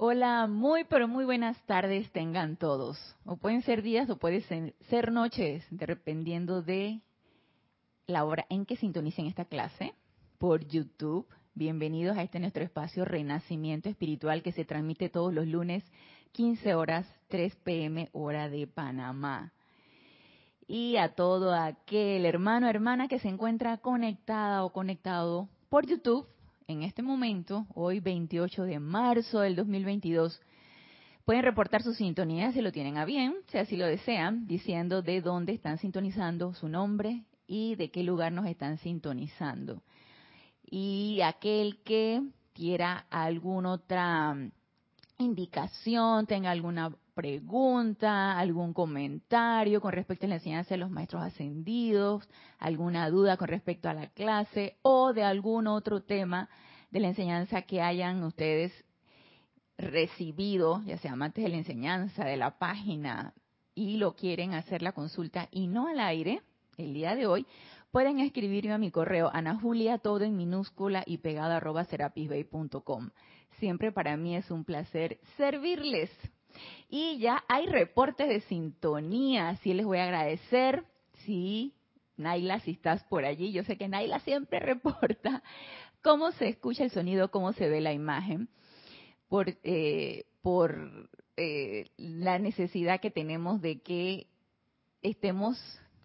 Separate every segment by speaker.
Speaker 1: Hola, muy pero muy buenas tardes tengan todos. O pueden ser días o pueden ser, noches, dependiendo de la hora en que sintonicen esta clase por YouTube. Bienvenidos a este nuestro espacio Renacimiento Espiritual que se transmite todos los lunes 15 horas 3 pm hora de Panamá. Y a todo aquel hermano hermana que se encuentra conectada o conectado por YouTube en este momento, hoy 28 de marzo del 2022, pueden reportar su sintonía si lo tienen a bien, si así lo desean, diciendo de dónde están sintonizando su nombre y de qué lugar nos están sintonizando. Y aquel que quiera alguna otra indicación, tenga alguna pregunta, algún comentario con respecto a la enseñanza de los maestros ascendidos, alguna duda con respecto a la clase o de algún otro tema de la enseñanza que hayan ustedes recibido, ya sea amantes de la enseñanza, de la página, y lo quieren hacer la consulta y no al aire, el día de hoy, pueden escribirme a mi correo Ana Julia, todo en minúscula y pegado arroba serapisbay.com. Siempre para mí es un placer servirles. Y ya hay reportes de sintonía, así les voy a agradecer. Sí, Naila, si estás por allí, yo sé que Naila siempre reporta cómo se escucha el sonido, cómo se ve la imagen, por, eh, por eh, la necesidad que tenemos de que estemos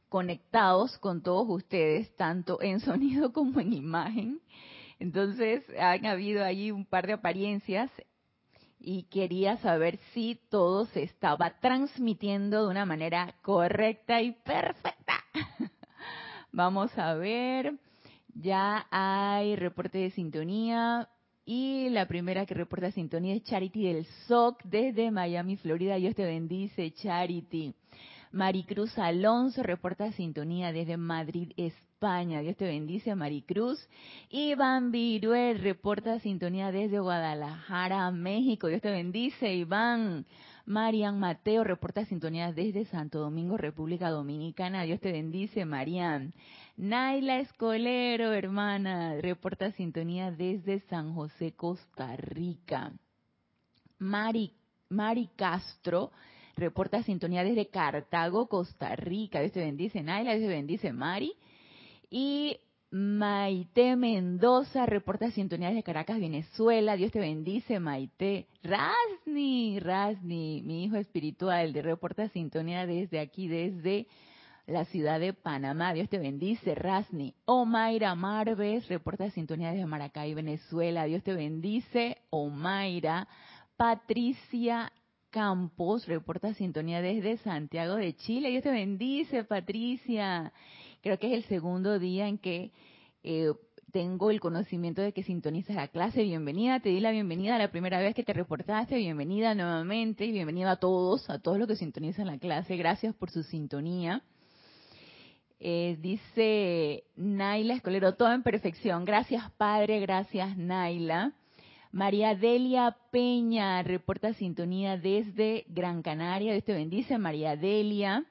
Speaker 1: conectados con todos ustedes, tanto en sonido como en imagen. Entonces, han habido ahí un par de apariencias y quería saber si todo se estaba transmitiendo de una manera correcta y perfecta. Vamos a ver, ya hay reporte de sintonía y la primera que reporta sintonía es Charity del SOC desde Miami, Florida. Dios te bendice, Charity. Maricruz Alonso reporta sintonía desde Madrid, España. Dios te bendice, Maricruz. Iván Viruel reporta sintonía desde Guadalajara, México. Dios te bendice, Iván. Marian Mateo reporta sintonía desde Santo Domingo, República Dominicana. Dios te bendice, Marian. Naila Escolero, hermana, reporta sintonía desde San José, Costa Rica. Mari, Mari Castro reporta sintonía desde Cartago, Costa Rica. Dios te bendice, Naila. Dios te bendice, Mari. Y Maite Mendoza reporta sintonía de Caracas, Venezuela. Dios te bendice, Maite. Rasni, Rasni, mi hijo espiritual, de reporta sintonía desde aquí, desde la ciudad de Panamá. Dios te bendice, Rasni. Omaira Marves reporta sintonía desde Maracay, Venezuela. Dios te bendice, Omaira. Patricia Campos reporta sintonía desde Santiago de Chile. Dios te bendice, Patricia. Creo que es el segundo día en que eh, tengo el conocimiento de que sintonizas la clase. Bienvenida, te di la bienvenida la primera vez que te reportaste. Bienvenida nuevamente y bienvenida a todos, a todos los que sintonizan la clase. Gracias por su sintonía. Eh, dice Naila Escolero, todo en perfección. Gracias, Padre. Gracias, Naila. María Delia Peña reporta sintonía desde Gran Canaria. Dios te bendice, María Delia.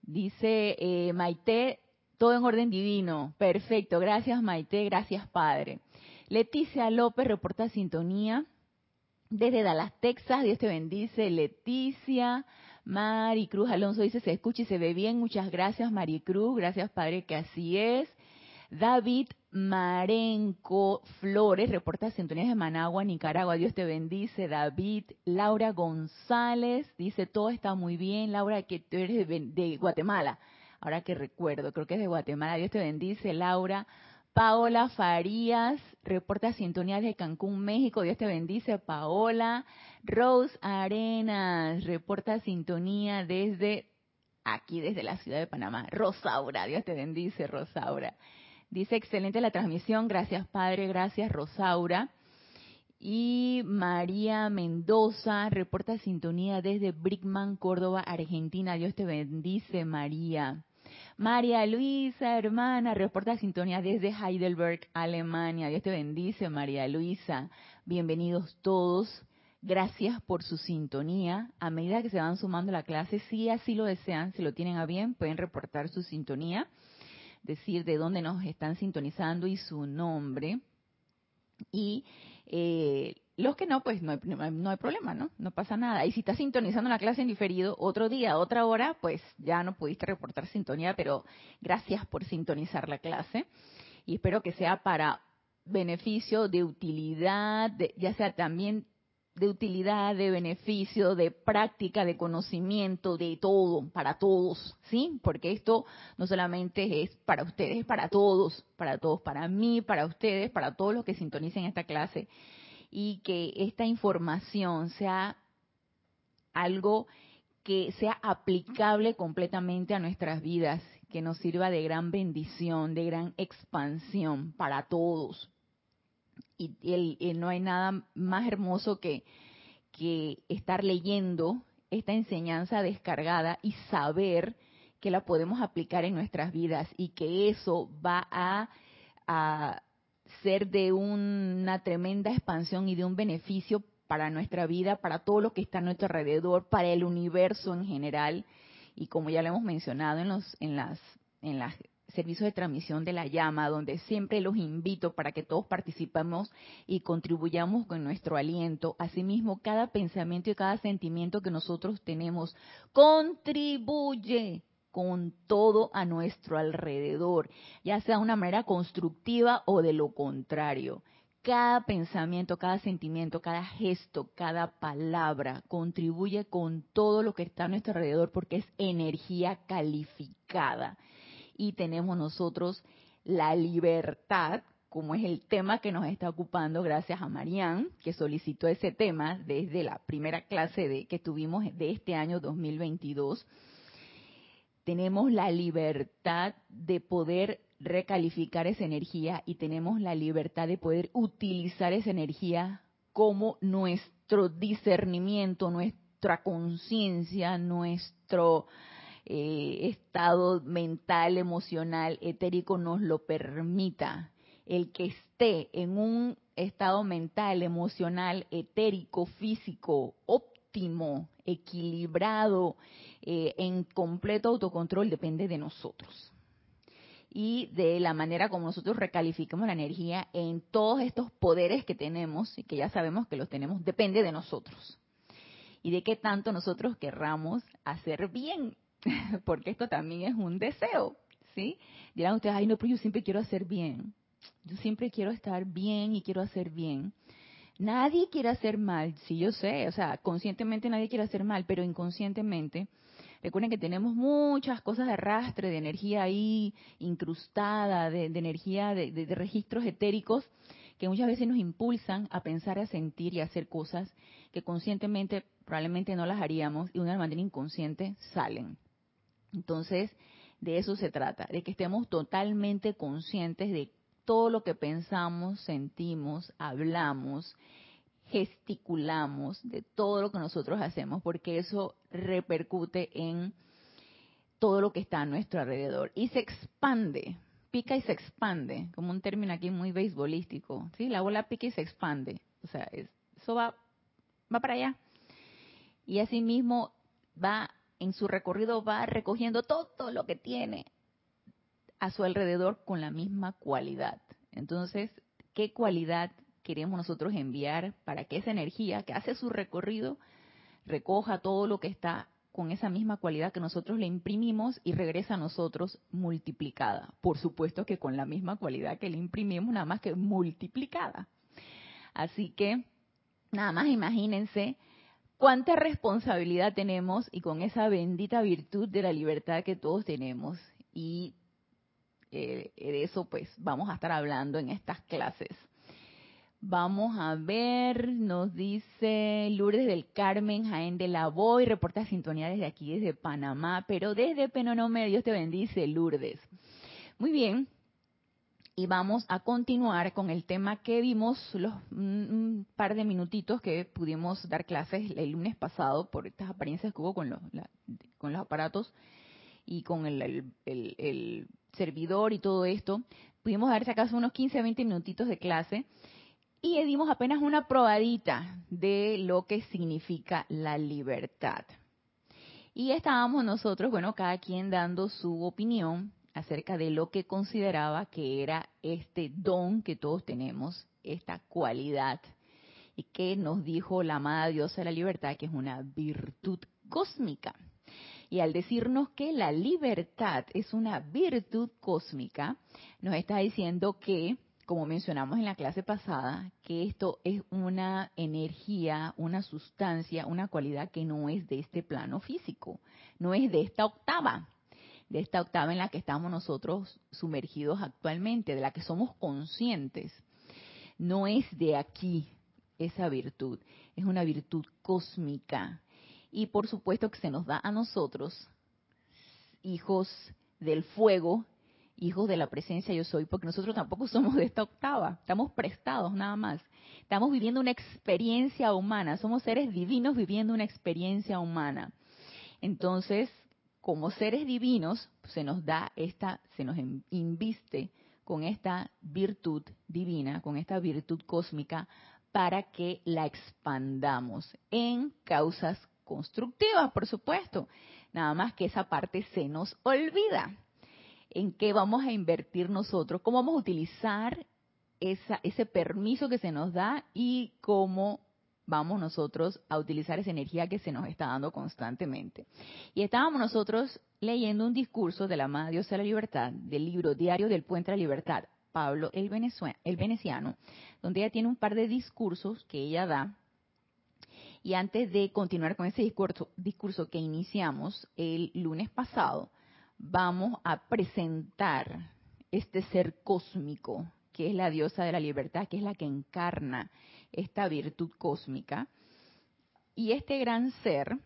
Speaker 1: Dice eh, Maite, todo en orden divino. Perfecto. Gracias Maite, gracias Padre. Leticia López reporta sintonía desde Dallas, Texas. Dios te bendice. Leticia. Maricruz Alonso dice, se escucha y se ve bien. Muchas gracias Maricruz. Gracias Padre que así es. David Marenco Flores reporta sintonías de Managua, Nicaragua. Dios te bendice, David. Laura González dice, todo está muy bien. Laura, que tú eres de Guatemala ahora que recuerdo, creo que es de Guatemala, Dios te bendice, Laura. Paola Farías, reporta sintonía de Cancún, México, Dios te bendice, Paola. Rose Arenas, reporta sintonía desde aquí, desde la ciudad de Panamá. Rosaura, Dios te bendice, Rosaura. Dice, excelente la transmisión, gracias Padre, gracias Rosaura. Y María Mendoza reporta sintonía desde Brickman, Córdoba, Argentina. Dios te bendice, María. María Luisa, hermana, reporta sintonía desde Heidelberg, Alemania. Dios te bendice, María Luisa. Bienvenidos todos. Gracias por su sintonía. A medida que se van sumando a la clase, si así lo desean, si lo tienen a bien, pueden reportar su sintonía, decir de dónde nos están sintonizando y su nombre. Y eh, los que no, pues no hay, no hay, problema, ¿no? No pasa nada. Y si estás sintonizando la clase en diferido, otro día, otra hora, pues ya no pudiste reportar sintonía, pero gracias por sintonizar la clase. Y espero que sea para beneficio, de utilidad, ya sea también de utilidad, de beneficio, de práctica, de conocimiento, de todo, para todos, ¿sí? Porque esto no solamente es para ustedes, es para todos, para todos, para mí, para ustedes, para todos los que sintonicen esta clase y que esta información sea algo que sea aplicable completamente a nuestras vidas, que nos sirva de gran bendición, de gran expansión para todos. Y, no hay nada más hermoso que, que estar leyendo esta enseñanza descargada y saber que la podemos aplicar en nuestras vidas y que eso va a, a ser de una tremenda expansión y de un beneficio para nuestra vida, para todo lo que está a nuestro alrededor, para el universo en general. Y como ya lo hemos mencionado en los en las en las servicios de transmisión de la llama, donde siempre los invito para que todos participemos y contribuyamos con nuestro aliento. Asimismo, cada pensamiento y cada sentimiento que nosotros tenemos contribuye con todo a nuestro alrededor, ya sea de una manera constructiva o de lo contrario. Cada pensamiento, cada sentimiento, cada gesto, cada palabra contribuye con todo lo que está a nuestro alrededor porque es energía calificada. Y tenemos nosotros la libertad, como es el tema que nos está ocupando, gracias a Marianne, que solicitó ese tema desde la primera clase de, que tuvimos de este año 2022 tenemos la libertad de poder recalificar esa energía y tenemos la libertad de poder utilizar esa energía como nuestro discernimiento, nuestra conciencia, nuestro eh, estado mental, emocional, etérico nos lo permita. El que esté en un estado mental, emocional, etérico, físico, óptimo, equilibrado, eh, en completo autocontrol depende de nosotros. Y de la manera como nosotros recalificamos la energía en todos estos poderes que tenemos y que ya sabemos que los tenemos, depende de nosotros. Y de qué tanto nosotros querramos hacer bien, porque esto también es un deseo, ¿sí? Dirán ustedes, ay no, pero yo siempre quiero hacer bien. Yo siempre quiero estar bien y quiero hacer bien. Nadie quiere hacer mal, sí yo sé, o sea, conscientemente nadie quiere hacer mal, pero inconscientemente Recuerden que tenemos muchas cosas de arrastre, de energía ahí incrustada, de, energía, de, registros etéricos, que muchas veces nos impulsan a pensar, a sentir y a hacer cosas que conscientemente probablemente no las haríamos y de una manera inconsciente salen. Entonces, de eso se trata, de que estemos totalmente conscientes de todo lo que pensamos, sentimos, hablamos gesticulamos, de todo lo que nosotros hacemos, porque eso repercute en todo lo que está a nuestro alrededor y se expande, pica y se expande, como un término aquí muy beisbolístico, ¿sí? La bola pica y se expande, o sea, eso va, va para allá. Y asimismo va, en su recorrido va recogiendo todo lo que tiene a su alrededor con la misma cualidad. Entonces, ¿qué cualidad queremos nosotros enviar para que esa energía que hace su recorrido recoja todo lo que está con esa misma cualidad que nosotros le imprimimos y regresa a nosotros multiplicada. Por supuesto que con la misma cualidad que le imprimimos, nada más que multiplicada. Así que, nada más imagínense cuánta responsabilidad tenemos y con esa bendita virtud de la libertad que todos tenemos. Y eh, de eso pues vamos a estar hablando en estas clases. Vamos a ver, nos dice Lourdes del Carmen, Jaén de la Boy, reporta sintonía desde aquí, desde Panamá, pero desde Penonome, Dios te bendice, Lourdes. Muy bien, y vamos a continuar con el tema que vimos los un par de minutitos que pudimos dar clases el lunes pasado por estas apariencias que hubo con los, con los aparatos y con el, el, servidor y todo esto. Pudimos dar si acaso unos 15 a 20 minutitos de clase y dimos apenas una probadita de lo que significa la libertad. Y estábamos nosotros, bueno, cada quien dando su opinión acerca de lo que consideraba que era este don que todos tenemos, esta cualidad, y que nos dijo la amada diosa de la libertad que es una virtud cósmica. Y al decirnos que la libertad es una virtud cósmica, nos está diciendo que, como mencionamos en la clase pasada, que esto es una energía, una sustancia, una cualidad que no es de este plano físico, no es de esta octava, de esta octava en la que estamos nosotros sumergidos actualmente, de la que somos conscientes. No es de aquí esa virtud, es una virtud cósmica. Y por supuesto que se nos da a nosotros, hijos del fuego, hijos de la presencia yo soy, porque nosotros tampoco somos de esta octava, estamos prestados nada más. Estamos viviendo una experiencia humana, somos seres divinos viviendo una experiencia humana. Entonces, como seres divinos, se nos da esta, se nos inviste con esta virtud divina, con esta virtud cósmica, para que la expandamos en causas constructivas, por supuesto. Nada más que esa parte se nos olvida. ¿En qué vamos a invertir nosotros? ¿Cómo vamos a utilizar ese permiso que se nos da y cómo vamos nosotros a utilizar esa energía que se nos está dando constantemente. Y estábamos nosotros leyendo un discurso de la amada diosa de la libertad, del libro Diario del Puente de la Libertad, Pablo el, el veneciano, donde ella tiene un par de discursos que ella da. Y antes de continuar con ese discurso, discurso que iniciamos el lunes pasado, vamos a presentar este ser cósmico, que es la diosa de la libertad, que es la que encarna esta virtud cósmica. Y este gran ser,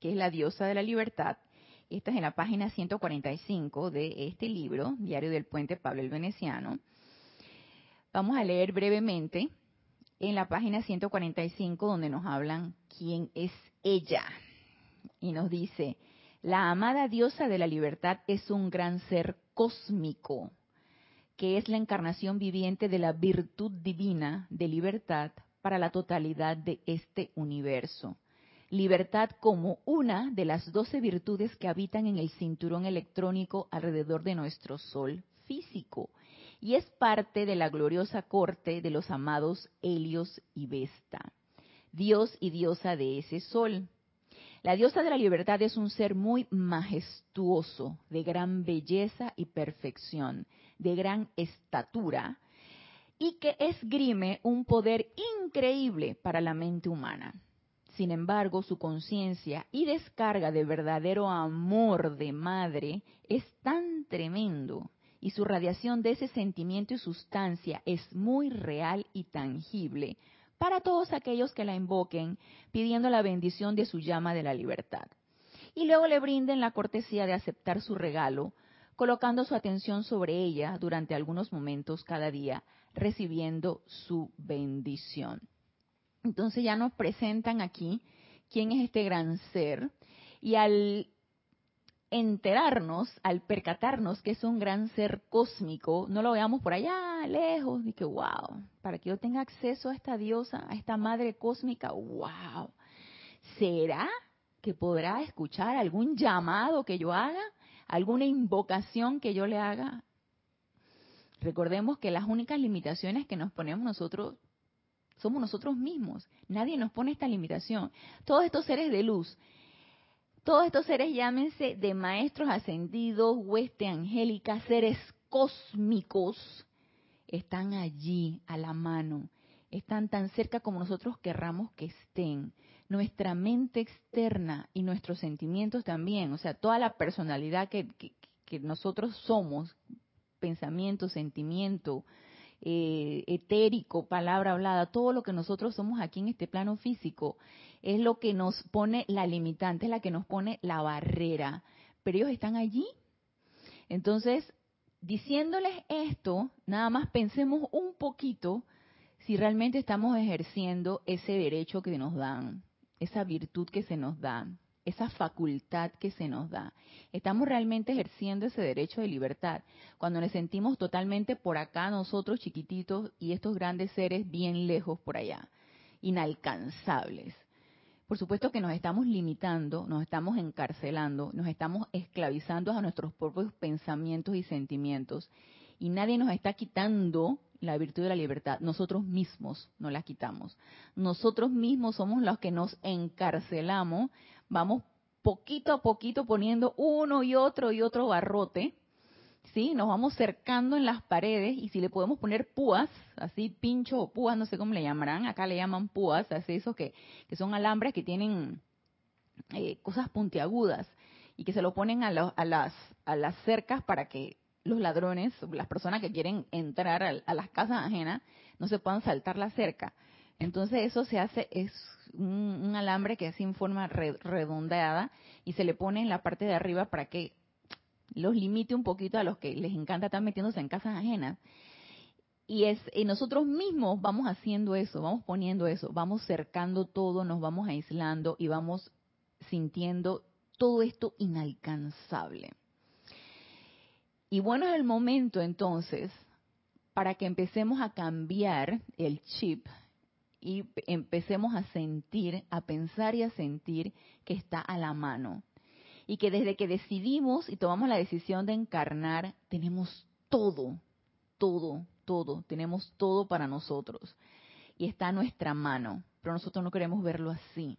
Speaker 1: que es la diosa de la libertad, esta es en la página 145 de este libro, Diario del Puente Pablo el Veneciano. Vamos a leer brevemente en la página 145 donde nos hablan quién es ella. Y nos dice, la amada diosa de la libertad es un gran ser cósmico que es la encarnación viviente de la virtud divina de libertad para la totalidad de este universo. Libertad como una de las doce virtudes que habitan en el cinturón electrónico alrededor de nuestro Sol físico y es parte de la gloriosa corte de los amados Helios y Vesta, Dios y diosa de ese Sol. La diosa de la libertad es un ser muy majestuoso, de gran belleza y perfección, de gran estatura, y que esgrime un poder increíble para la mente humana. Sin embargo, su conciencia y descarga de verdadero amor de madre es tan tremendo y su radiación de ese sentimiento y sustancia es muy real y tangible para todos aquellos que la invoquen pidiendo la bendición de su llama de la libertad. Y luego le brinden la cortesía de aceptar su regalo, colocando su atención sobre ella durante algunos momentos cada día, recibiendo su bendición. Entonces ya nos presentan aquí quién es este gran ser y al enterarnos, al percatarnos que es un gran ser cósmico, no lo veamos por allá lejos, y que wow, para que yo tenga acceso a esta diosa, a esta madre cósmica, wow. ¿Será que podrá escuchar algún llamado que yo haga, alguna invocación que yo le haga? Recordemos que las únicas limitaciones que nos ponemos nosotros somos nosotros mismos. Nadie nos pone esta limitación. Todos estos seres de luz todos estos seres, llámense de maestros ascendidos, hueste angélica, seres cósmicos, están allí a la mano, están tan cerca como nosotros querramos que estén. Nuestra mente externa y nuestros sentimientos también, o sea, toda la personalidad que, que nosotros somos, pensamiento, sentimiento, eh, etérico, palabra hablada, todo lo que nosotros somos aquí en este plano físico, es lo que nos pone la limitante, es la que nos pone la barrera. Pero ellos están allí. Entonces, diciéndoles esto, nada más pensemos un poquito si realmente estamos ejerciendo ese derecho que nos dan, esa virtud que se nos da esa facultad que se nos da. Estamos realmente ejerciendo ese derecho de libertad cuando nos sentimos totalmente por acá nosotros chiquititos y estos grandes seres bien lejos por allá, inalcanzables. Por supuesto que nos estamos limitando, nos estamos encarcelando, nos estamos esclavizando a nuestros propios pensamientos y sentimientos. Y nadie nos está quitando la virtud de la libertad, nosotros mismos no la quitamos. Nosotros mismos somos los que nos encarcelamos, vamos poquito a poquito poniendo uno y otro y otro barrote, ¿sí? Nos vamos cercando en las paredes y si le podemos poner púas, así pincho o púas, no sé cómo le llamarán, acá le llaman púas, así esos que, que son alambres que tienen eh, cosas puntiagudas y que se lo ponen a, a, las, a las cercas para que los ladrones, las personas que quieren entrar a, las casas ajenas, no se puedan saltar la cerca. Entonces eso se hace, es un, alambre que es en forma redondeada y se le pone en la parte de arriba para que los limite un poquito a los que les encanta estar metiéndose en casas ajenas. Y es y nosotros mismos vamos haciendo eso, vamos poniendo eso, vamos cercando todo, nos vamos aislando y vamos sintiendo todo esto inalcanzable. Y bueno es el momento entonces para que empecemos a cambiar el chip y empecemos a sentir, a pensar y a sentir que está a la mano. Y que desde que decidimos y tomamos la decisión de encarnar, tenemos todo, todo, todo, tenemos todo para nosotros. Y está a nuestra mano, pero nosotros no queremos verlo así.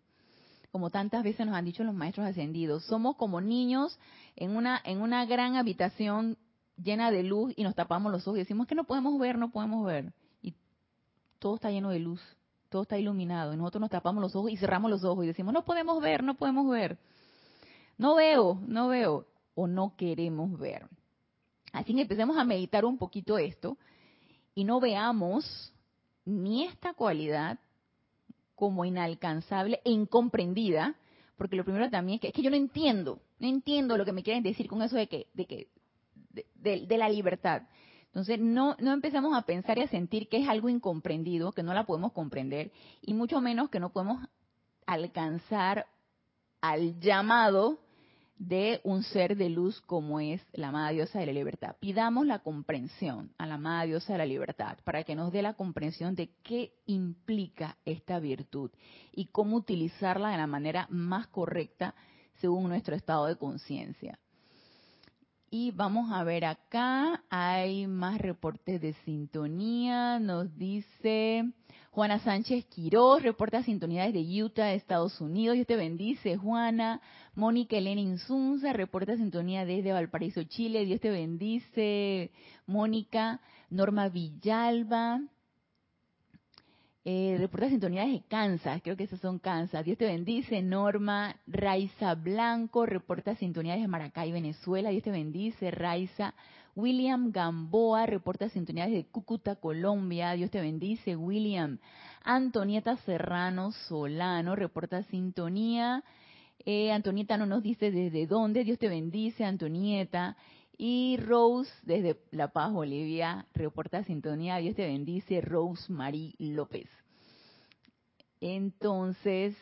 Speaker 1: Como tantas veces nos han dicho los maestros ascendidos, somos como niños en una, en una gran habitación llena de luz y nos tapamos los ojos y decimos que no podemos ver, no podemos ver. Y todo está lleno de luz todo está iluminado y nosotros nos tapamos los ojos y cerramos los ojos y decimos, no podemos ver, no podemos ver. No veo, no veo o no queremos ver. Así que empecemos a meditar un poquito esto y no veamos ni esta cualidad como inalcanzable e incomprendida, porque lo primero también es que, es que yo no entiendo, no entiendo lo que me quieren decir con eso de que, de que, de la libertad. Entonces, no, no empezamos a pensar y a sentir que es algo incomprendido, que no la podemos comprender, y mucho menos que no podemos alcanzar al llamado de un ser de luz como es la amada diosa de la libertad. Pidamos la comprensión a la amada diosa de la libertad para que nos dé la comprensión de qué implica esta virtud y cómo utilizarla de la manera más correcta según nuestro estado de conciencia. Y vamos a ver acá, hay más reportes de sintonía. Nos dice Juana Sánchez Quiroz, reporta sintonía desde Utah, Estados Unidos. Dios te bendice, Juana. Mónica Elena Insunza, reporta sintonía desde Valparaíso, Chile. Dios te bendice, Mónica. Norma Villalba. Eh, reporta sintonía de Kansas, creo que esos son Kansas. Dios te bendice, Norma. Raiza Blanco, reporta sintonía de Maracay, Venezuela. Dios te bendice, Raiza. William Gamboa, reporta sintonía de Cúcuta, Colombia. Dios te bendice, William. Antonieta Serrano Solano, reporta sintonía. Eh, Antonieta no nos dice desde dónde. Dios te bendice, Antonieta. Y Rose, desde La Paz, Bolivia, reporta sintonía. Dios te bendice, Rose Marie López. Entonces,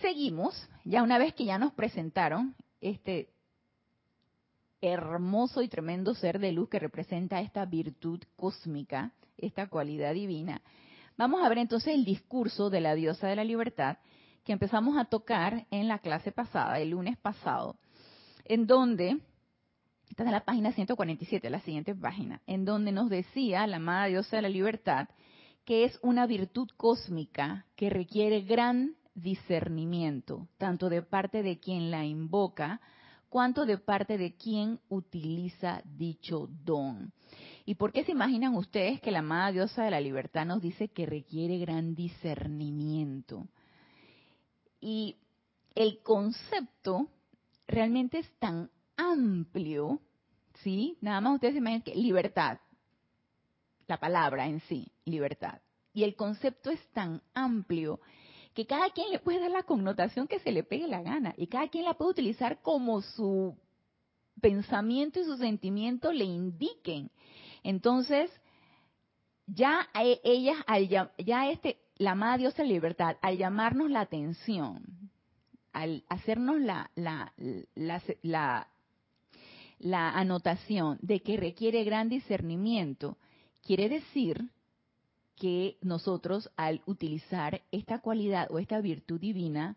Speaker 1: seguimos. Ya una vez que ya nos presentaron este hermoso y tremendo ser de luz que representa esta virtud cósmica, esta cualidad divina, vamos a ver entonces el discurso de la diosa de la libertad que empezamos a tocar en la clase pasada, el lunes pasado, en donde esta es la página 147, la siguiente página, en donde nos decía la amada diosa de la libertad que es una virtud cósmica que requiere gran discernimiento, tanto de parte de quien la invoca, cuanto de parte de quien utiliza dicho don. ¿Y por qué se imaginan ustedes que la amada diosa de la libertad nos dice que requiere gran discernimiento? Y el concepto realmente es tan amplio, ¿sí? Nada más ustedes se imaginan que libertad, la palabra en sí, libertad. Y el concepto es tan amplio que cada quien le puede dar la connotación que se le pegue la gana y cada quien la puede utilizar como su pensamiento y su sentimiento le indiquen. Entonces, ya ellas, ya este, la amada diosa libertad, al llamarnos la atención, al hacernos la, la, la, la anotación de que requiere gran discernimiento, quiere decir que nosotros al utilizar esta cualidad o esta virtud divina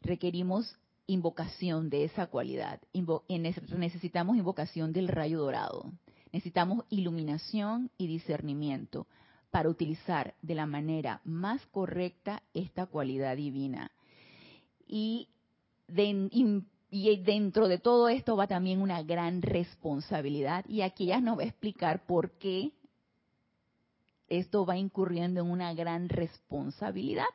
Speaker 1: requerimos invocación de esa cualidad. necesitamos invocación del rayo dorado. necesitamos iluminación y discernimiento para utilizar de la manera más correcta esta cualidad divina. Y, dentro de todo esto va también una gran responsabilidad y aquí ella nos va a explicar por qué esto va incurriendo en una gran responsabilidad.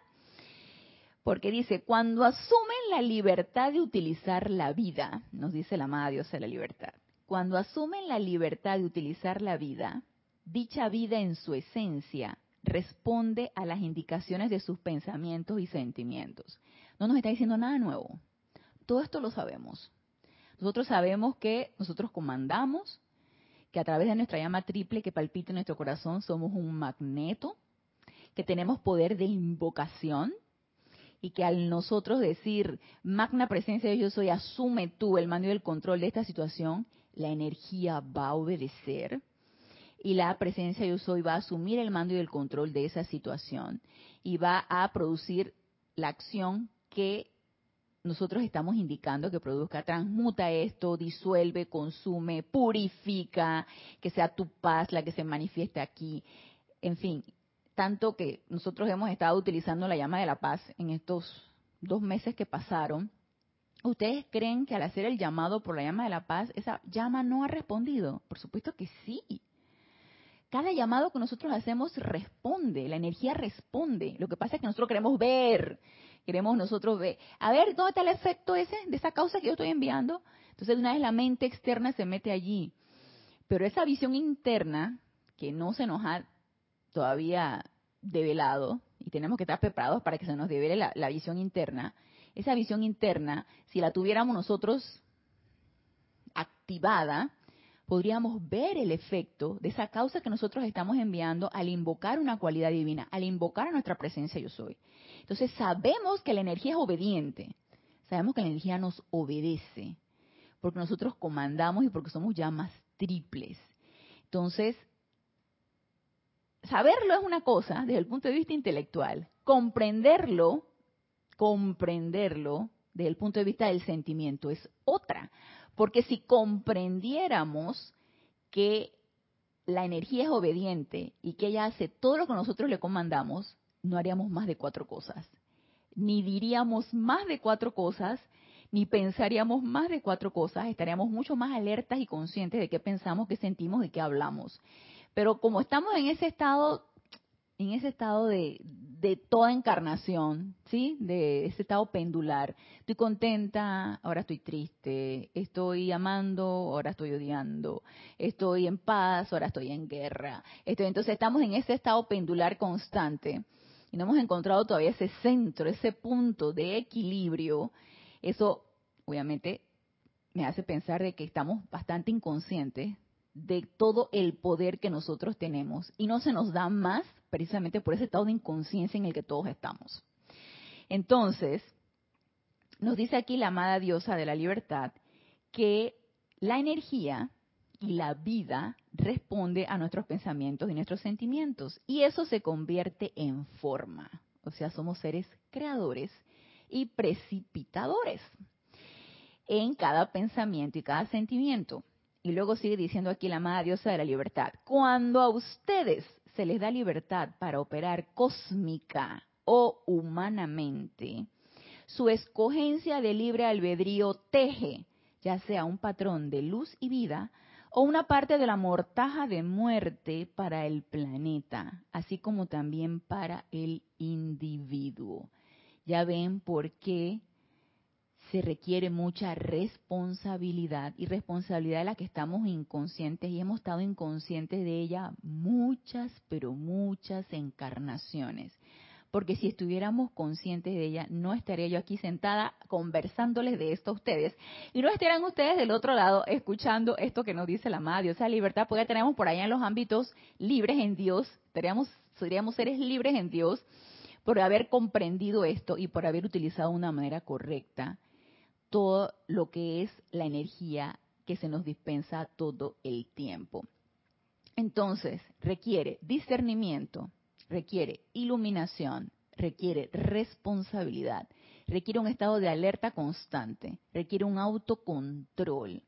Speaker 1: Porque dice, cuando asumen la libertad de utilizar la vida, nos dice la amada diosa de la libertad, cuando asumen la libertad de utilizar la vida, dicha vida en su esencia responde a las indicaciones de sus pensamientos y sentimientos. No nos está diciendo nada nuevo. Todo esto lo sabemos. Nosotros sabemos que nosotros comandamos, que a través de nuestra llama triple que palpita en nuestro corazón somos un magneto, que tenemos poder de invocación y que al nosotros decir, magna presencia de yo soy, asume tú el mando y el control de esta situación, la energía va a obedecer y la presencia yo soy va a asumir el mando y el control de esa situación y va a producir la acción que nosotros estamos indicando que produzca, transmuta esto, disuelve, consume, purifica, que sea tu paz la que se manifieste aquí. En fin, tanto que nosotros hemos estado utilizando la llama de la paz en estos dos meses que pasaron. ¿Ustedes creen que al hacer el llamado por la llama de la paz, esa llama no ha respondido? Por supuesto que sí. Cada llamado que nosotros hacemos responde, la energía responde. Lo que pasa es que nosotros queremos ver, queremos nosotros ver, a ver, ¿dónde está el efecto ese de esa causa que yo estoy enviando? Entonces, una vez la mente externa se mete allí. Pero esa visión interna, que no se nos ha todavía develado, y tenemos que estar preparados para que se nos devele la, visión interna, esa visión interna, si la tuviéramos nosotros activada, podríamos ver el efecto de esa causa que nosotros estamos enviando al invocar una cualidad divina, al invocar a nuestra presencia yo soy. Entonces sabemos que la energía es obediente, sabemos que la energía nos obedece, porque nosotros comandamos y porque somos llamas triples. Entonces, saberlo es una cosa desde el punto de vista intelectual, comprenderlo, comprenderlo desde el punto de vista del sentimiento es otra. Porque si comprendiéramos que la energía es obediente y que ella hace todo lo que nosotros le comandamos, no haríamos más de cuatro cosas. Ni diríamos más de cuatro cosas, ni pensaríamos más de cuatro cosas, estaríamos mucho más alertas y conscientes de qué pensamos, qué sentimos, de qué hablamos. Pero como estamos en ese estado en ese estado de, toda encarnación, ¿sí? De ese estado pendular. Estoy contenta, ahora estoy triste. Estoy amando, ahora estoy odiando. Estoy en paz, ahora estoy en guerra. entonces estamos en ese estado pendular constante y no hemos encontrado todavía ese centro, ese punto de equilibrio. Eso, obviamente, me hace pensar de que estamos bastante inconscientes de todo el poder que nosotros tenemos y no se nos da más precisamente por ese estado de inconsciencia en el que todos estamos. Entonces, nos dice aquí la amada diosa de la libertad que la energía y la vida responde a nuestros pensamientos y nuestros sentimientos y eso se convierte en forma. O sea, somos seres creadores y precipitadores en cada pensamiento y cada sentimiento. Y luego sigue diciendo aquí la amada diosa de la libertad, cuando a ustedes se les da libertad para operar cósmica o humanamente, su escogencia de libre albedrío teje, ya sea un patrón de luz y vida o una parte de la mortaja de muerte para el planeta, así como también para el individuo. Ya ven por qué se requiere mucha responsabilidad y responsabilidad de la que estamos inconscientes y hemos estado inconscientes de ella muchas, pero muchas encarnaciones. Porque si estuviéramos conscientes de ella, no estaría yo aquí sentada conversándoles de esto a ustedes. Y no estarían ustedes del otro lado escuchando esto que nos dice la Madre, o sea, libertad, porque tenemos por allá en los ámbitos libres en Dios, seríamos, seres libres en Dios por haber comprendido esto y por haber utilizado una manera correcta todo lo que es la energía que se nos dispensa todo el tiempo. Entonces, requiere discernimiento, requiere iluminación, requiere responsabilidad, requiere un estado de alerta constante, requiere un autocontrol.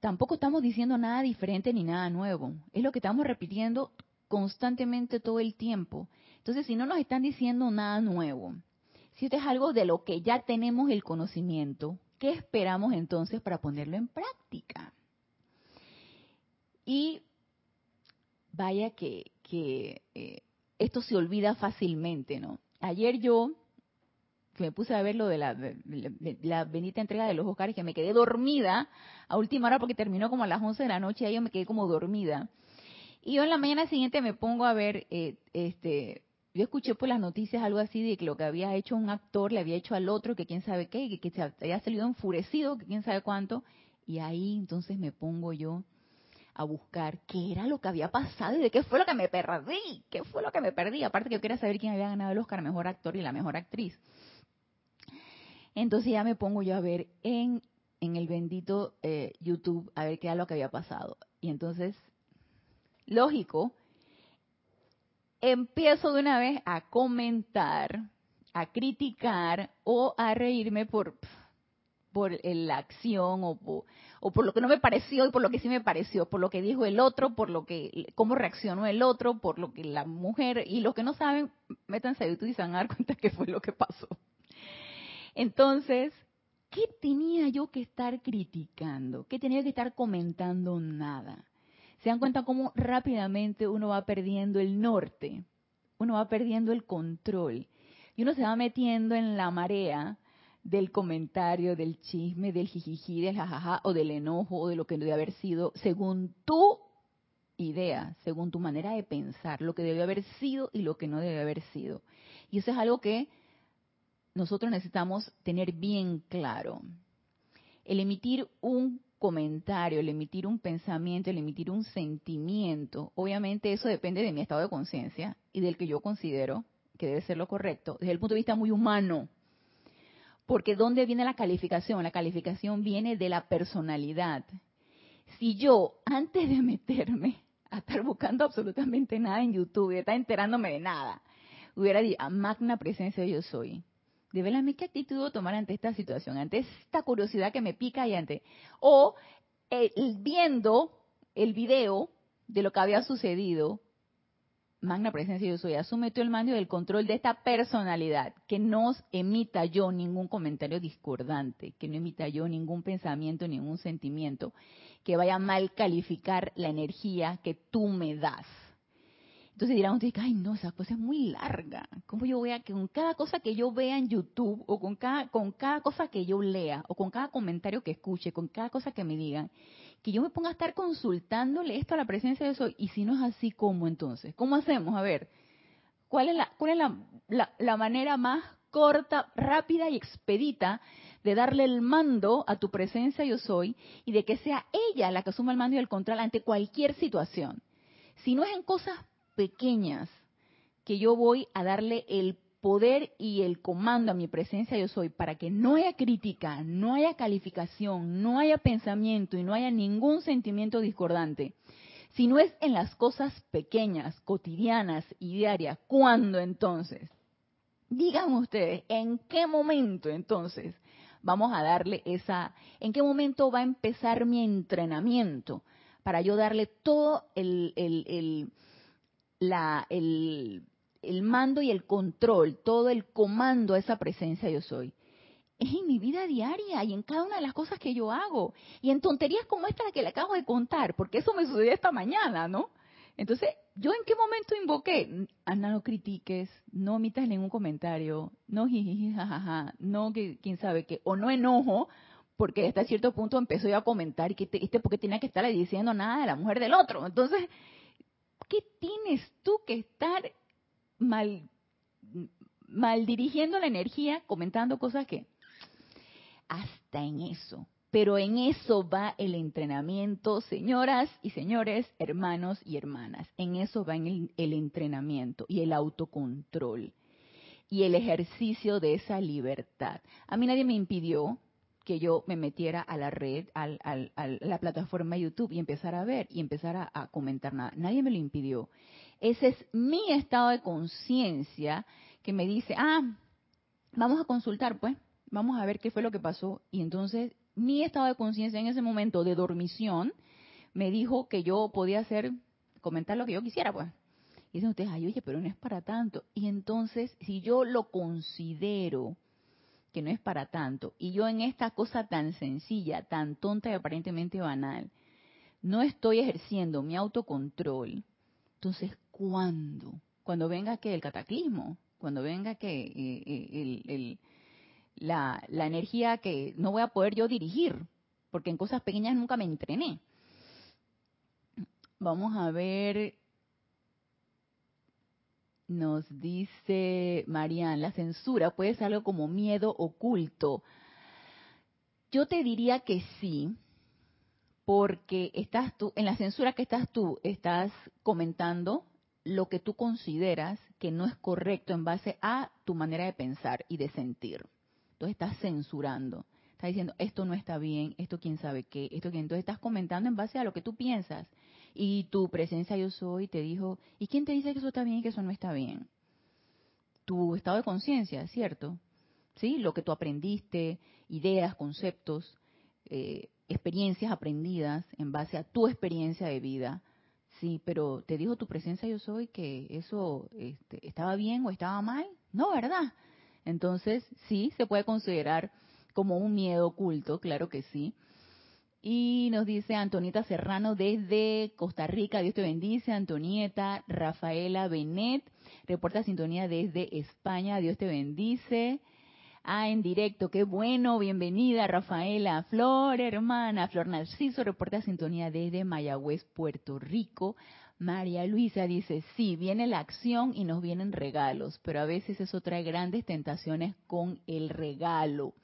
Speaker 1: tampoco estamos diciendo nada diferente ni nada nuevo. Es lo que estamos repitiendo constantemente todo el tiempo. Entonces, si no nos están diciendo nada nuevo, si esto es algo de lo que ya tenemos el conocimiento, ¿qué esperamos entonces para ponerlo en práctica? Y vaya que, eh, esto se olvida fácilmente, ¿no? Ayer yo que me puse a ver lo de la, bendita entrega de los Oscars, que me quedé dormida a última hora porque terminó como a las 11 de la noche y ahí yo me quedé como dormida. Y yo en la mañana siguiente me pongo a ver, eh, este, yo escuché por las noticias algo así de que lo que había hecho un actor le había hecho al otro, que quién sabe qué, que, se había salido enfurecido, que quién sabe cuánto. Y ahí entonces me pongo yo a buscar qué era lo que había pasado y de qué fue lo que me perdí, qué fue lo que me perdí. Aparte que yo quería saber quién había ganado el Oscar, mejor actor y la mejor actriz. Entonces ya me pongo yo a ver en, en el bendito eh, YouTube a ver qué era lo que había pasado. Y entonces, lógico, empiezo de una vez a comentar, a criticar o a reírme por por la acción o por, o por lo que no me pareció y por lo que sí me pareció, por lo que dijo el otro, por lo que cómo reaccionó el otro, por lo que la mujer y los que no saben, métanse a YouTube y se van a dar cuenta que fue lo que pasó. Entonces, ¿qué tenía yo que estar criticando? ¿Qué tenía que estar comentando? Nada. ¿Se dan cuenta cómo rápidamente uno va perdiendo el norte? Uno va perdiendo el control. Y uno se va metiendo en la marea del comentario, del chisme, del jijiji, del jajaja, o del enojo, o de lo que debe haber sido, según tu idea, según tu manera de pensar, lo que debe haber sido y lo que no debe haber sido. Y eso es algo que nosotros necesitamos tener bien claro. El emitir un comentario, el emitir un pensamiento, el emitir un sentimiento, obviamente eso depende de mi estado de conciencia y del que yo considero que debe ser lo correcto, desde el punto de vista muy humano, porque ¿dónde viene la calificación? La calificación viene de la personalidad. Si yo, antes de meterme a estar buscando absolutamente nada en YouTube, y estar enterándome de nada, hubiera dicho, a magna presencia yo soy. Mí qué actitud tomar ante esta situación, ante esta curiosidad que me pica y ante... O viendo el video de lo que había sucedido, magna presencia yo soy, asume tú el mando y el control de esta personalidad, que no emita yo ningún comentario discordante, que no emita yo ningún pensamiento, ningún sentimiento, que vaya a mal calificar la energía que tú me das. Entonces dirán ustedes, ay no, esa cosa es muy larga. ¿Cómo yo voy a que con cada cosa que yo vea en YouTube o con cada, con cada cosa que yo lea o con cada comentario que escuche, con cada cosa que me digan, que yo me ponga a estar consultándole esto a la presencia de eso, y si no es así, ¿cómo entonces? ¿Cómo hacemos? A ver, ¿cuál es la, cuál es la, la, manera más corta, rápida y expedita de darle el mando a tu presencia yo soy y de que sea ella la que asuma el mando y el control ante cualquier situación? Si no es en cosas pequeñas que yo voy a darle el poder y el comando a mi presencia yo soy para que no haya crítica, no haya calificación, no haya pensamiento y no haya ningún sentimiento discordante, si no es en las cosas pequeñas, cotidianas y diarias, ¿cuándo entonces? Digan ustedes, ¿en qué momento entonces vamos a darle esa, en qué momento va a empezar mi entrenamiento para yo darle todo el, el, el la, el el mando y el control, todo el comando a esa presencia yo soy. Es en mi vida diaria y en cada una de las cosas que yo hago. Y en tonterías como esta que le acabo de contar, porque eso me sucedió esta mañana, ¿no? Entonces, ¿yo en qué momento invoqué? Ana, no critiques, no omitas ningún comentario, no jiji, jajaja, no que quién sabe qué, o no enojo, porque hasta cierto punto empezó yo a comentar que este porque tenía que estar diciendo nada de la mujer del otro. Entonces, ¿qué tienes tú que estar mal, dirigiendo la energía, comentando cosas que hasta en eso. Pero en eso va el entrenamiento, señoras y señores, hermanos y hermanas. En eso va el, el entrenamiento y el autocontrol y el ejercicio de esa libertad. A mí nadie me impidió que yo me metiera a la red, a la plataforma YouTube y empezara a ver y empezara a comentar nada. Nadie me lo impidió. Ese es mi estado de conciencia que me dice, ah, vamos a consultar, pues, vamos a ver qué fue lo que pasó. Y entonces mi estado de conciencia en ese momento de dormición me dijo que yo podía hacer, comentar lo que yo quisiera, pues. Y dicen ustedes, ay, oye, pero no es para tanto. Y entonces, si yo lo considero que no es para tanto, y yo en esta cosa tan sencilla, tan tonta y aparentemente banal, no estoy ejerciendo mi autocontrol, entonces, ¿cuándo? Cuando venga que el cataclismo, cuando venga que eh, eh, la energía que no voy a poder yo dirigir, porque en cosas pequeñas nunca me entrené. Vamos a ver, nos dice Marian, la censura puede ser algo como miedo oculto. Yo te diría que sí, porque estás tú, en la censura que estás tú, estás comentando lo que tú consideras que no es correcto en base a tu manera de pensar y de sentir. Entonces estás censurando. Estás diciendo, esto no está bien, esto quién sabe qué, esto quién. Entonces estás comentando en base a lo que tú piensas. Y tu presencia yo soy te dijo, ¿y quién te dice que eso está bien y que eso no está bien? Tu estado de conciencia, ¿cierto? ¿Sí? Lo que tú aprendiste, ideas, conceptos, eh, experiencias aprendidas en base a tu experiencia de vida. Sí, pero te dijo tu presencia yo soy que eso este, estaba bien o estaba mal. No, ¿verdad? Entonces, sí, se puede considerar como un miedo oculto, claro que sí. Y nos dice Antonieta Serrano desde Costa Rica, Dios te bendice, Antonieta, Rafaela Benet, reporta sintonía desde España, Dios te bendice. Ah, en directo, qué bueno, bienvenida Rafaela, Flor, hermana, Flor Narciso, reporta sintonía desde Mayagüez, Puerto Rico. María Luisa dice, sí, viene la acción y nos vienen regalos, pero a veces eso trae grandes tentaciones con el regalo.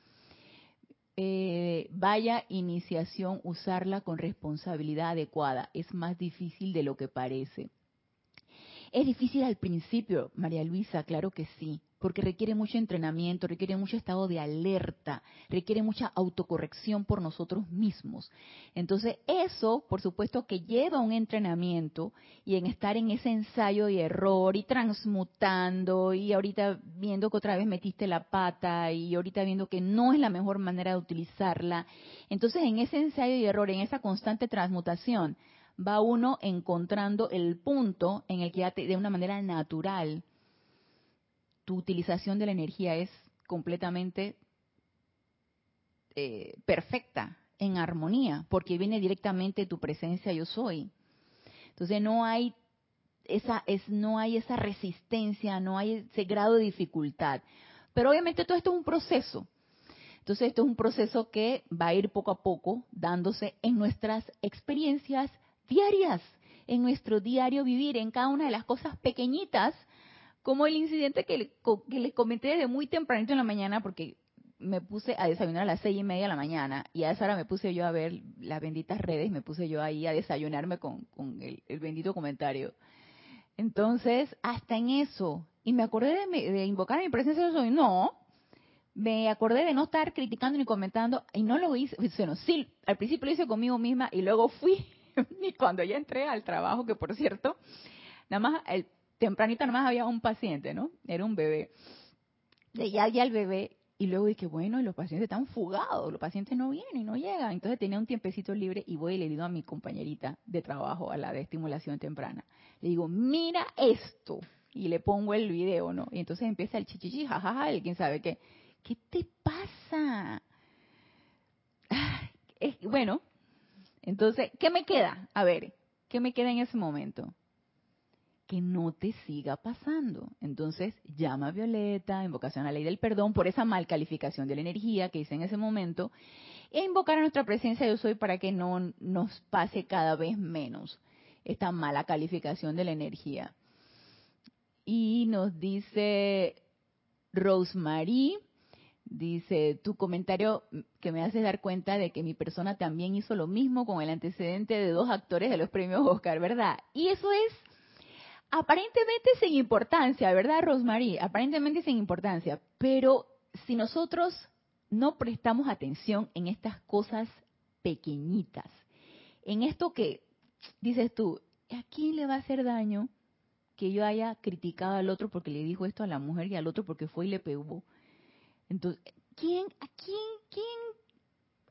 Speaker 1: Eh, vaya iniciación, usarla con responsabilidad adecuada. Es más difícil de lo que parece. Es difícil al principio, María Luisa, claro que sí, porque requiere mucho entrenamiento, requiere mucho estado de alerta, requiere mucha autocorrección por nosotros mismos. Entonces, eso, por supuesto, que lleva un entrenamiento y en estar en ese ensayo y error y transmutando y ahorita viendo que otra vez metiste la pata y ahorita viendo que no es la mejor manera de utilizarla. Entonces, en ese ensayo y error, en esa constante transmutación, va uno encontrando el punto en el que ya de una manera natural tu utilización de la energía es completamente eh, perfecta, en armonía, porque viene directamente tu presencia yo soy. Entonces no hay esa es no hay esa resistencia, no hay ese grado de dificultad. Pero obviamente todo esto es un proceso. Entonces esto es un proceso que va a ir poco a poco dándose en nuestras experiencias diarias, en nuestro diario vivir, en cada una de las cosas pequeñitas como el incidente que, les comenté desde muy tempranito en la mañana, porque me puse a desayunar a las seis y media de la mañana y a esa hora me puse yo a ver las benditas redes, me puse yo ahí a desayunarme con, el, bendito comentario. Entonces, hasta en eso, y me acordé de, invocar mi presencia de soy, no, me acordé de no estar criticando ni comentando, y no lo hice, bueno, sí, al principio lo hice conmigo misma y luego fui, y cuando ya entré al trabajo, que por cierto, nada más el tempranito nomás había un paciente, ¿no? Era un bebé. Y ya el bebé y luego dije, bueno, los pacientes están fugados, los pacientes no vienen y no llegan. Entonces tenía un tiempecito libre y voy y le digo a mi compañerita de trabajo, a la de estimulación temprana, le digo, mira esto. Y le pongo el video, ¿no? Y entonces empieza el chichichi, jajaja, el quién sabe qué. ¿Qué te pasa? bueno, entonces, ¿qué me queda? A ver, ¿qué me queda en ese momento? Que no te siga pasando. Entonces, llama a Violeta, invocación a la ley del perdón por esa mal calificación de la energía que hice en ese momento, e invocar a nuestra presencia yo soy para que no nos pase cada vez menos esta mala calificación de la energía. Y nos dice Rosemary, dice, tu comentario que me hace dar cuenta de que mi persona también hizo lo mismo con el antecedente de dos actores de los premios Oscar, ¿verdad? Y eso es aparentemente sin importancia, ¿verdad, Rosemary? Aparentemente sin importancia, pero si nosotros no prestamos atención en estas cosas pequeñitas, en esto que dices tú, ¿a quién le va a hacer daño que yo haya criticado al otro porque le dijo esto a la mujer y al otro porque fue y le pegó? Entonces, ¿quién, a quién, quién,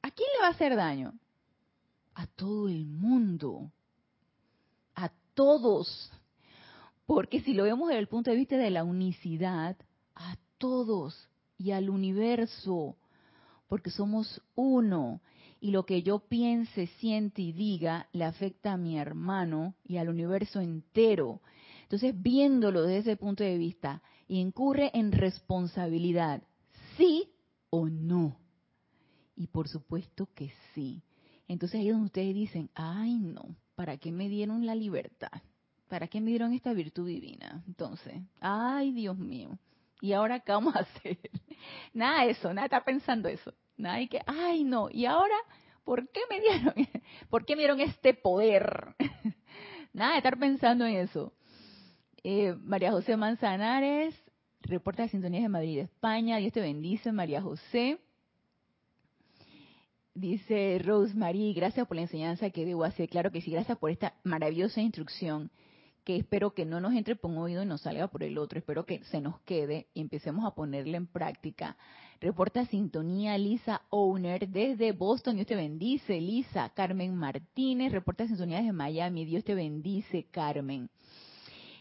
Speaker 1: ¿A quién le va a hacer daño? A todo el mundo. A todos. Porque si lo vemos desde el punto de vista de la unicidad, a todos y al universo, porque somos uno. Y lo que yo piense, siente y diga le afecta a mi hermano y al universo entero. Entonces, viéndolo desde ese punto de vista, incurre en responsabilidad, sí o no. Y por supuesto que sí. Entonces ahí es donde ustedes dicen, ay no, ¿para qué me dieron la libertad? ¿Para qué me dieron esta virtud divina? Entonces, ay Dios mío, ¿y ahora qué vamos a hacer? Nada de eso, nada está pensando eso. Nada de que, ay no, ¿y ahora por qué me dieron, por qué me dieron este poder? nada de estar pensando en eso. Eh, María José Manzanares, reporta de Sintonías de Madrid, España. Dios te bendice, María José. Dice Rosemary, gracias por la enseñanza que debo hacer. Claro que sí, gracias por esta maravillosa instrucción que espero que no nos entre por un oído y nos salga por el otro. Espero que se nos quede y empecemos a ponerla en práctica. Reporta sintonía Lisa Owner desde Boston. Dios te bendice, Lisa. Carmen Martínez. Reporta sintonía desde Miami. Dios te bendice, Carmen.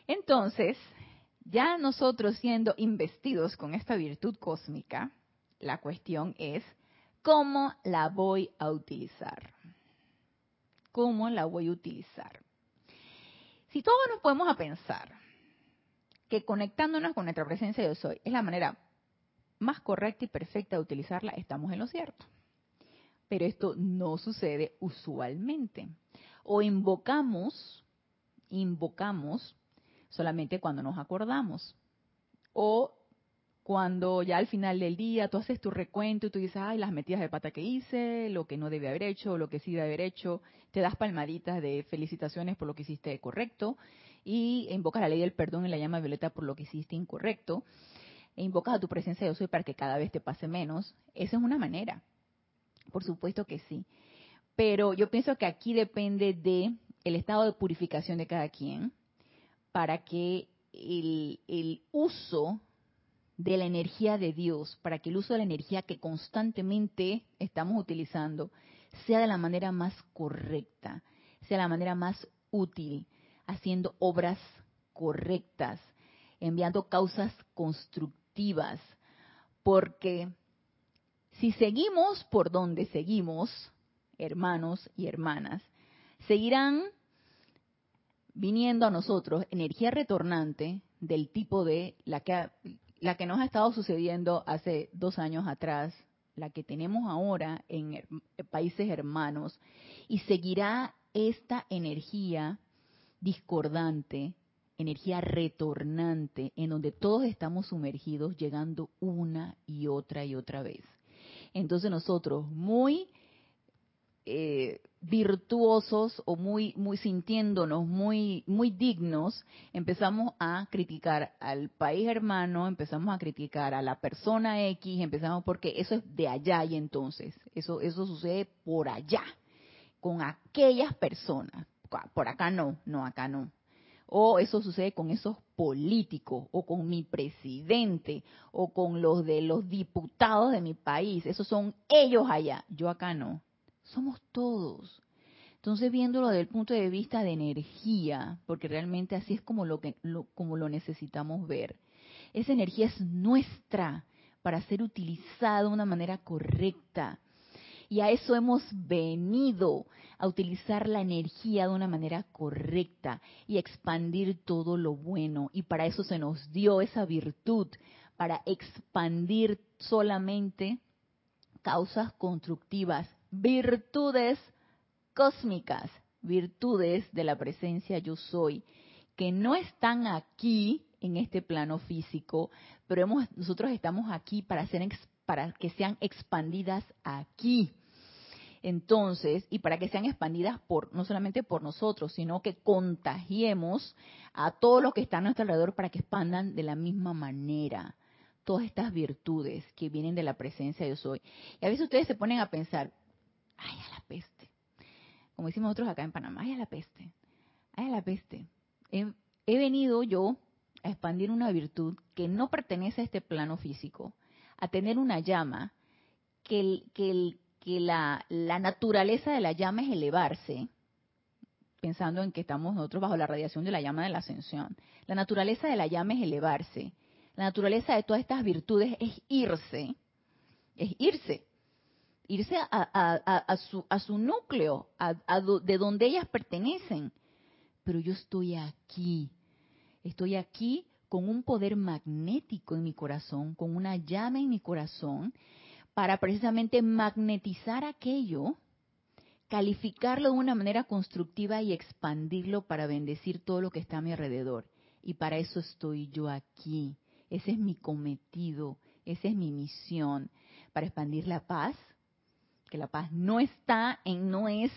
Speaker 1: Entonces, ya nosotros siendo investidos con esta virtud cósmica, la cuestión es, ¿cómo la voy a utilizar? ¿Cómo la voy a utilizar? Si todos nos podemos a pensar que conectándonos con nuestra presencia de soy es la manera más correcta y perfecta de utilizarla, estamos en lo cierto. Pero esto no sucede usualmente. O invocamos, invocamos solamente cuando nos acordamos. O cuando ya al final del día tú haces tu recuento y tú dices, ay, las metidas de pata que hice, lo que no debe haber hecho, lo que sí debe haber hecho, te das palmaditas de felicitaciones por lo que hiciste correcto y invocas la ley del perdón en la llama violeta por lo que hiciste incorrecto e invocas a tu presencia de soy para que cada vez te pase menos. Esa es una manera. Por supuesto que sí. Pero yo pienso que aquí depende de el estado de purificación de cada quien, para que el, uso de la energía de Dios, para que el uso de la energía que constantemente estamos utilizando sea de la manera más correcta, sea la manera más útil, haciendo obras correctas, enviando causas constructivas, porque si seguimos por donde seguimos, hermanos y hermanas, seguirán viniendo a nosotros energía retornante del tipo de la que, la que nos ha estado sucediendo hace dos años atrás, la que tenemos ahora en países hermanos, y seguirá esta energía discordante, energía retornante, en donde todos estamos sumergidos, llegando una y otra y otra vez. Entonces nosotros, muy eh, virtuosos o muy muy sintiéndonos muy muy dignos empezamos a criticar al país hermano empezamos a criticar a la persona X empezamos porque eso es de allá y entonces eso eso sucede por allá con aquellas personas. Por acá no no acá no. O eso sucede con esos políticos o con mi presidente o con los de los diputados de mi país esos son ellos allá yo acá no somos todos. Entonces, viéndolo desde el punto de vista de energía, porque realmente así es como lo, que, como lo necesitamos ver, esa energía es nuestra para ser utilizada de una manera correcta. Y a eso hemos venido, a utilizar la energía de una manera correcta y expandir todo lo bueno. Y para eso se nos dio esa virtud, para expandir solamente causas constructivas, virtudes cósmicas, virtudes de la presencia yo soy, que no están aquí en este plano físico, pero hemos, nosotros estamos aquí para, que sean expandidas aquí. Entonces, y para que sean expandidas no solamente por nosotros, sino que contagiemos a todos los que están a nuestro alrededor para que expandan de la misma manera todas estas virtudes que vienen de la presencia de yo soy. Y a veces ustedes se ponen a pensar, ay, a la peste. Como decimos nosotros acá en Panamá, ay, a la peste. Ay, a la peste. He, venido yo a expandir una virtud que no pertenece a este plano físico, a tener una llama que, que que la, la naturaleza de la llama es elevarse, pensando en que estamos nosotros bajo la radiación de la llama de la ascensión. La naturaleza de la llama es elevarse. La naturaleza de todas estas virtudes es irse, es irse, irse a, su, a su, núcleo, de donde ellas pertenecen. Pero yo estoy aquí, estoy aquí con un poder magnético en mi corazón, con una llama en mi corazón, para precisamente magnetizar aquello, calificarlo de una manera constructiva y expandirlo para bendecir todo lo que está a mi alrededor. Y para eso estoy yo aquí. Ese es mi cometido, esa es mi misión, para expandir la paz, que la paz no está en, no es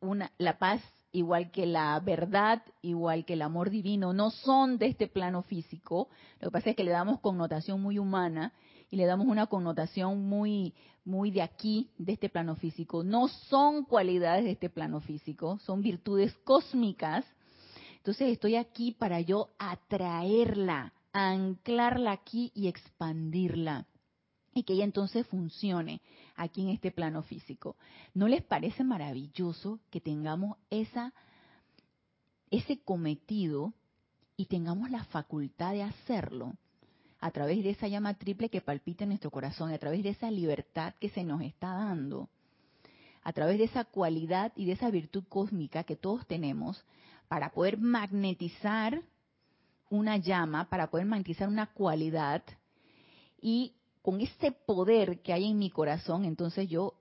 Speaker 1: una, la paz igual que la verdad, igual que el amor divino, no son de este plano físico. Lo que pasa es que le damos connotación muy humana y le damos una connotación muy, muy de aquí, de este plano físico. No son cualidades de este plano físico, son virtudes cósmicas. Entonces estoy aquí para yo atraerla, anclarla aquí y expandirla y que ella entonces funcione aquí en este plano físico. ¿No les parece maravilloso que tengamos esa ese cometido y tengamos la facultad de hacerlo a través de esa llama triple que palpita en nuestro corazón, a través de esa libertad que se nos está dando, a través de esa cualidad y de esa virtud cósmica que todos tenemos para poder magnetizar una llama, para poder magnetizar una cualidad y con ese poder que hay en mi corazón, entonces yo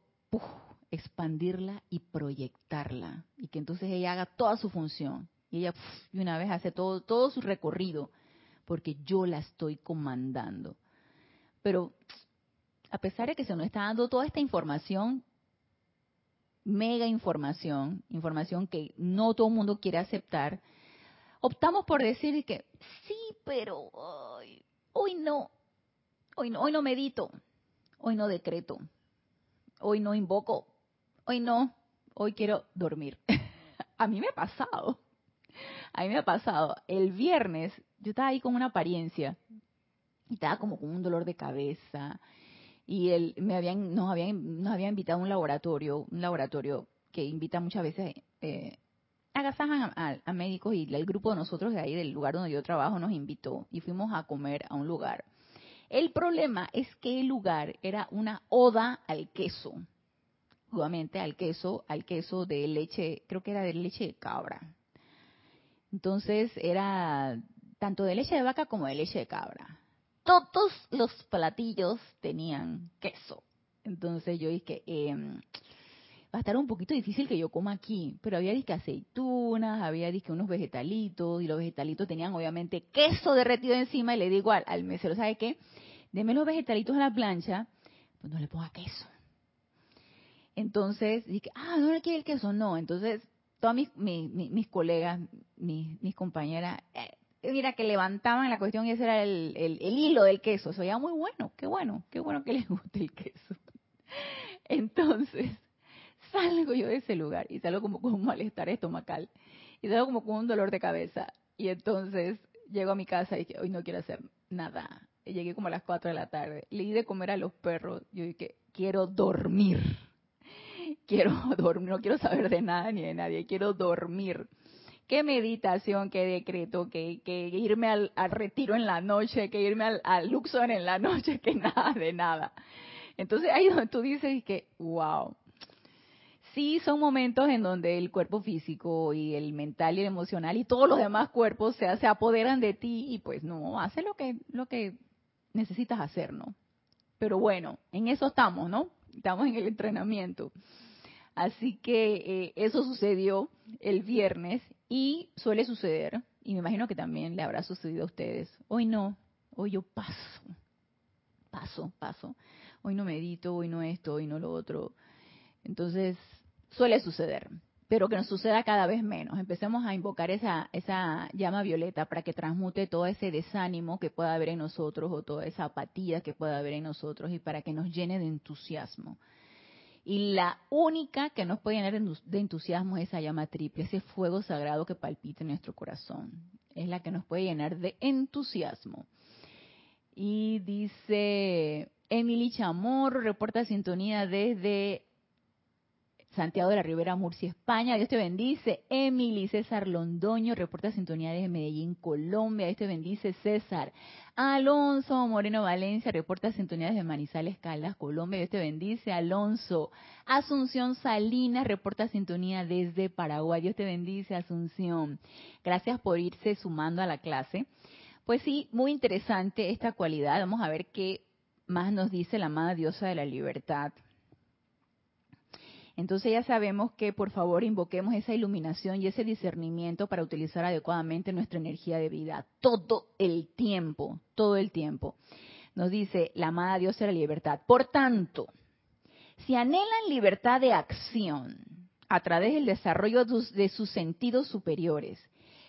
Speaker 1: expandirla y proyectarla y que entonces ella haga toda su función y ella de una vez hace todo todo su recorrido porque yo la estoy comandando. Pero a pesar de que se nos está dando toda esta información, mega información, información que no todo el mundo quiere aceptar, optamos por decir que sí, pero hoy no, Hoy no, hoy no medito, hoy no decreto, hoy no invoco, hoy no, hoy quiero dormir. a mí me ha pasado, a mí me ha pasado. El viernes yo estaba ahí con una apariencia y estaba como con un dolor de cabeza y él me habían nos habían invitado a un laboratorio, un laboratorio que invita muchas veces eh, agasajan a, a, médicos y el grupo de nosotros de ahí del lugar donde yo trabajo nos invitó y fuimos a comer a un lugar el problema es que el lugar era una oda al queso, nuevamente al queso, al queso de leche, creo que era de leche de cabra. Entonces era tanto de leche de vaca como de leche de cabra. Todos los platillos tenían queso. Entonces yo dije, eh, va a estar un poquito difícil que yo coma aquí, pero había disque aceitunas, había disque unos vegetalitos, y los vegetalitos tenían obviamente queso derretido encima, y le digo al, al mesero, ¿sabe qué? Deme los vegetalitos a la plancha, pues no le ponga queso. Entonces dije, ah, no le quiere el queso, no. Entonces, todas mis, mis, colegas, mis, mis compañeras, eh, mira, que levantaban la cuestión y ese era el, el, hilo del queso. Eso ya muy bueno, qué bueno, qué bueno que les guste el queso. Entonces, salgo yo de ese lugar y salgo como con un malestar estomacal y salgo como con un dolor de cabeza. Y entonces llego a mi casa y dije, hoy no quiero hacer nada llegué como a las 4 de la tarde, le di de comer a los perros, yo dije, quiero dormir, quiero dormir, no quiero saber de nada ni de nadie, quiero dormir. Qué meditación, qué decreto, que, que irme al, retiro en la noche, que irme al, al en la noche, que nada de nada. Entonces ahí donde tú dices que, wow, sí son momentos en donde el cuerpo físico y el mental y el emocional y todos los demás cuerpos se, se apoderan de ti y pues no, hace lo que, lo que necesitas hacer, ¿no? Pero bueno, en eso estamos, ¿no? Estamos en el entrenamiento. Así que eh, eso sucedió el viernes y suele suceder, y me imagino que también le habrá sucedido a ustedes. Hoy no, hoy yo paso, paso, paso. Hoy no medito, hoy no esto, hoy no lo otro. Entonces, suele suceder pero que nos suceda cada vez menos. Empecemos a invocar esa, esa llama violeta para que transmute todo ese desánimo que pueda haber en nosotros o toda esa apatía que pueda haber en nosotros y para que nos llene de entusiasmo. Y la única que nos puede llenar de entusiasmo es esa llama triple, ese fuego sagrado que palpita en nuestro corazón. Es la que nos puede llenar de entusiasmo. Y dice Emily Chamorro, reporta sintonía desde Santiago de la Ribera, Murcia, España. Dios te bendice. Emily César Londoño, reporta sintonía desde Medellín, Colombia. Dios te bendice, César. Alonso Moreno Valencia, reporta sintonía desde Manizales, Caldas, Colombia. Dios te bendice, Alonso. Asunción Salinas, reporta sintonía desde Paraguay. Dios te bendice, Asunción. Gracias por irse sumando a la clase. Pues sí, muy interesante esta cualidad. Vamos a ver qué más nos dice la amada diosa de la libertad entonces ya sabemos que por favor invoquemos esa iluminación y ese discernimiento para utilizar adecuadamente nuestra energía de vida todo el tiempo, todo el tiempo. Nos dice la amada Dios de la libertad. Por tanto, si anhelan libertad de acción a través del desarrollo de sus sentidos superiores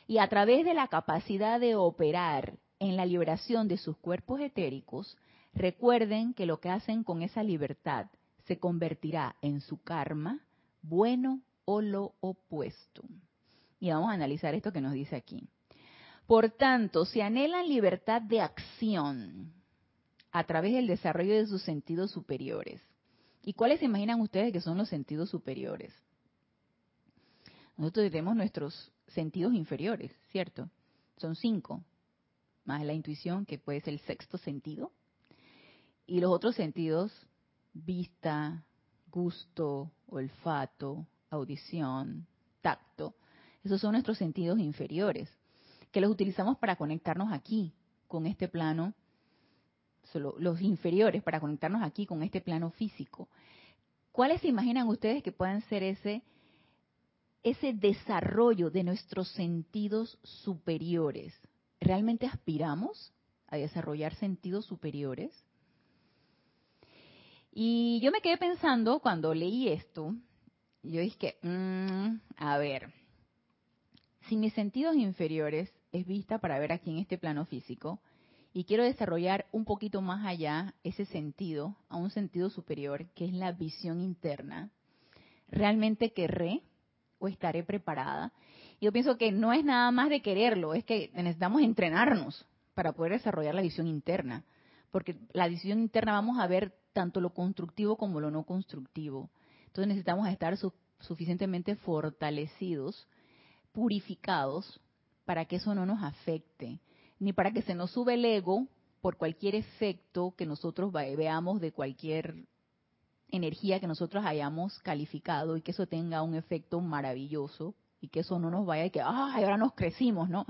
Speaker 1: y a través de la capacidad de operar en la liberación de sus cuerpos etéricos, recuerden que lo que hacen con esa libertad se convertirá en su karma, bueno o lo opuesto. Y vamos a analizar esto que nos dice aquí. Por tanto, si anhelan libertad de acción a través del desarrollo de sus sentidos superiores, ¿y cuáles se imaginan ustedes que son los sentidos superiores? Nosotros tenemos nuestros sentidos inferiores, ¿cierto? Son cinco, más la intuición, que puede ser el sexto sentido, y los otros sentidos vista, gusto, olfato, audición, tacto. Esos son nuestros sentidos inferiores, que los utilizamos para conectarnos aquí, con este plano, los inferiores, para conectarnos aquí con este plano físico. ¿Cuáles se imaginan ustedes que puedan ser ese, ese desarrollo de nuestros sentidos superiores? ¿Realmente aspiramos a desarrollar sentidos superiores? Y yo me quedé pensando cuando leí esto, yo dije, mmm, a ver, si mis sentidos inferiores es vista para ver aquí en este plano físico y quiero desarrollar un poquito más allá ese sentido, a un sentido superior, que es la visión interna, ¿realmente querré o estaré preparada? Yo pienso que no es nada más de quererlo, es que necesitamos entrenarnos para poder desarrollar la visión interna, porque la visión interna vamos a ver tanto lo constructivo como lo no constructivo. Entonces necesitamos estar suficientemente fortalecidos, purificados, para que eso no nos afecte, ni para que se nos sube el ego por cualquier efecto que nosotros veamos de cualquier energía que nosotros hayamos calificado y que eso tenga un efecto maravilloso y que eso no nos vaya y que, ay, ahora nos crecimos, ¿no?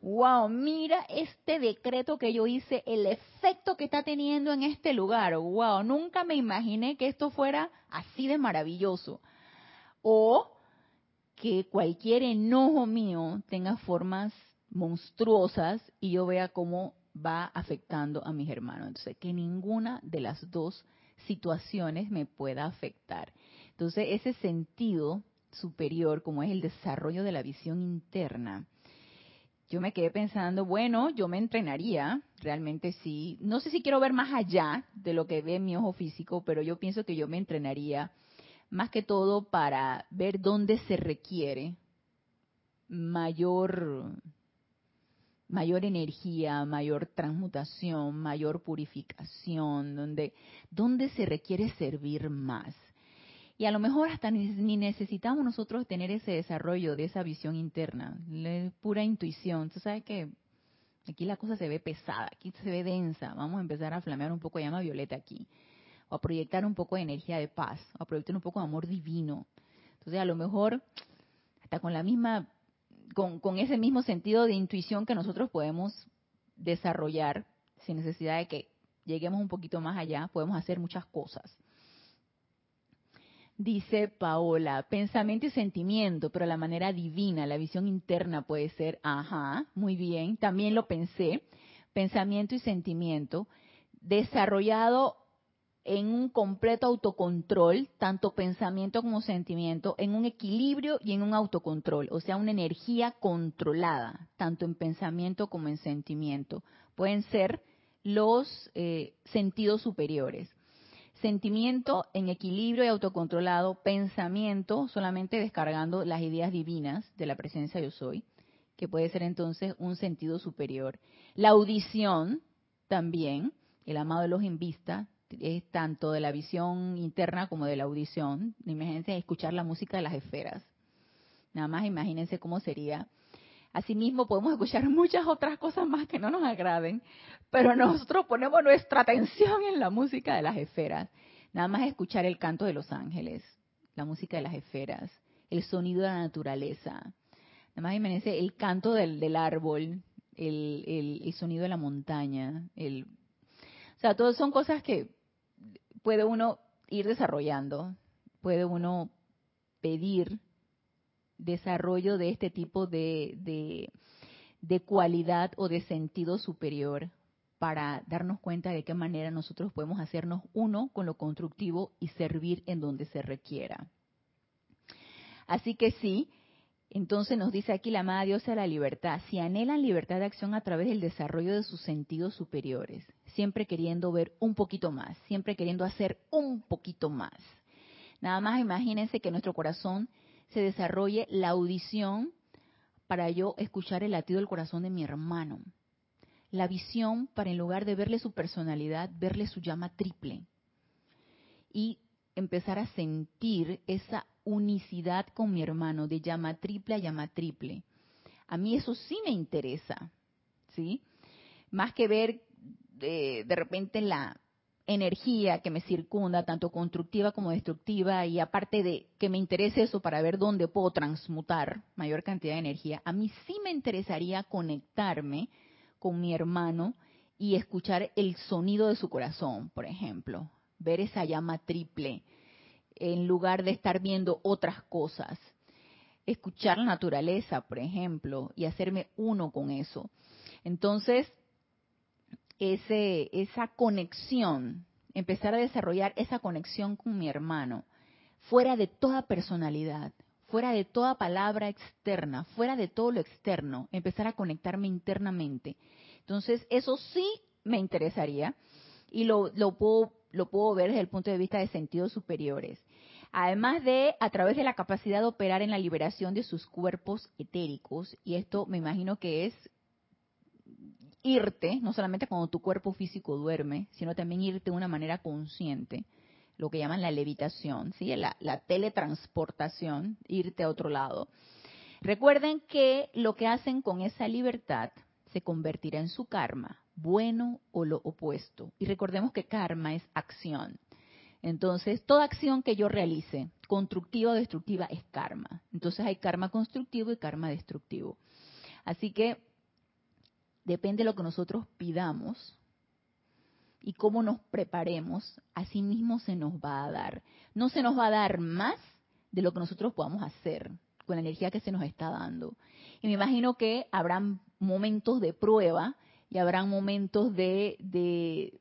Speaker 1: ¡Wow! Mira este decreto que yo hice, el efecto que está teniendo en este lugar. ¡Wow! Nunca me imaginé que esto fuera así de maravilloso. O que cualquier enojo mío tenga formas monstruosas y yo vea cómo va afectando a mis hermanos. Entonces, que ninguna de las dos situaciones me pueda afectar. Entonces, ese sentido superior, como es el desarrollo de la visión interna, yo me quedé pensando, bueno, yo me entrenaría, realmente sí. No sé si quiero ver más allá de lo que ve mi ojo físico, pero yo pienso que yo me entrenaría más que todo para ver dónde se requiere mayor mayor energía, mayor transmutación, mayor purificación, donde, donde se requiere servir más. Y a lo mejor hasta ni, necesitamos nosotros tener ese desarrollo de esa visión interna, pura intuición. Tú sabes que aquí la cosa se ve pesada, aquí se ve densa. Vamos a empezar a flamear un poco de llama violeta aquí, o a proyectar un poco de energía de paz, o a proyectar un poco de amor divino. Entonces a lo mejor hasta con la misma, con, con ese mismo sentido de intuición que nosotros podemos desarrollar, sin necesidad de que lleguemos un poquito más allá, podemos hacer muchas cosas. Dice Paola, pensamiento y sentimiento, pero la manera divina, la visión interna puede ser, ajá, muy bien, también lo pensé, pensamiento y sentimiento, desarrollado en un completo autocontrol, tanto pensamiento como sentimiento, en un equilibrio y en un autocontrol, o sea, una energía controlada, tanto en pensamiento como en sentimiento. Pueden ser los eh, sentidos superiores sentimiento en equilibrio y autocontrolado, pensamiento solamente descargando las ideas divinas de la presencia yo soy, que puede ser entonces un sentido superior. La audición también, el amado de los en vista, es tanto de la visión interna como de la audición. Imagínense escuchar la música de las esferas. Nada más imagínense cómo sería. Asimismo, podemos escuchar muchas otras cosas más que no nos agraden, pero nosotros ponemos nuestra atención en la música de las esferas. Nada más escuchar el canto de los ángeles, la música de las esferas, el sonido de la naturaleza. Nada más imagínense el canto del, árbol, el, el, sonido de la montaña. El, o sea, todas son cosas que puede uno ir desarrollando, puede uno pedir desarrollo de este tipo de, de, cualidad o de sentido superior para darnos cuenta de qué manera nosotros podemos hacernos uno con lo constructivo y servir en donde se requiera. Así que sí, entonces nos dice aquí la amada diosa de la libertad, si anhelan libertad de acción a través del desarrollo de sus sentidos superiores, siempre queriendo ver un poquito más, siempre queriendo hacer un poquito más. Nada más imagínense que nuestro corazón se desarrolle la audición para yo escuchar el latido del corazón de mi hermano. La visión para en lugar de verle su personalidad, verle su llama triple. Y empezar a sentir esa unicidad con mi hermano, de llama triple a llama triple. A mí eso sí me interesa, ¿sí? Más que ver de, de repente la, energía que me circunda, tanto constructiva como destructiva, y aparte de que me interese eso para ver dónde puedo transmutar mayor cantidad de energía, a mí sí me interesaría conectarme con mi hermano y escuchar el sonido de su corazón, por ejemplo, ver esa llama triple, en lugar de estar viendo otras cosas. Escuchar la naturaleza, por ejemplo, y hacerme uno con eso. Entonces, ese, esa conexión, empezar a desarrollar esa conexión con mi hermano, fuera de toda personalidad, fuera de toda palabra externa, fuera de todo lo externo, empezar a conectarme internamente. Entonces, eso sí me interesaría y lo, lo, puedo, lo puedo ver desde el punto de vista de sentidos superiores. Además de, a través de la capacidad de operar en la liberación de sus cuerpos etéricos, y esto me imagino que es irte, no solamente cuando tu cuerpo físico duerme, sino también irte de una manera consciente, lo que llaman la levitación, ¿sí? la, la teletransportación, irte a otro lado. Recuerden que lo que hacen con esa libertad se convertirá en su karma, bueno o lo opuesto. Y recordemos que karma es acción. Entonces, toda acción que yo realice, constructiva o destructiva, es karma. Entonces hay karma constructivo y karma destructivo. Así que depende de lo que nosotros pidamos y cómo nos preparemos, así mismo se nos va a dar. No se nos va a dar más de lo que nosotros podamos hacer con la energía que se nos está dando. Y me imagino que habrán momentos de prueba y habrán momentos de, de,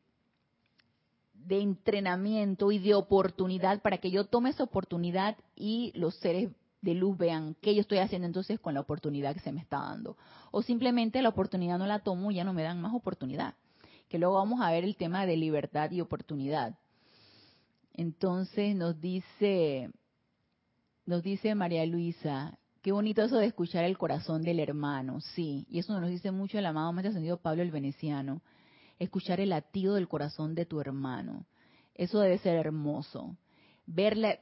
Speaker 1: de entrenamiento y de oportunidad para que yo tome esa oportunidad y los seres de luz vean qué yo estoy haciendo entonces con la oportunidad que se me está dando. O simplemente la oportunidad no la tomo y ya no me dan más oportunidad. Que luego vamos a ver el tema de libertad y oportunidad. Entonces nos dice, nos dice María Luisa, qué bonito eso de escuchar el corazón del hermano, sí, y eso nos dice mucho el amado Maestro Ascendido Pablo el Veneciano, escuchar el latido del corazón de tu hermano. Eso debe ser hermoso. Verle,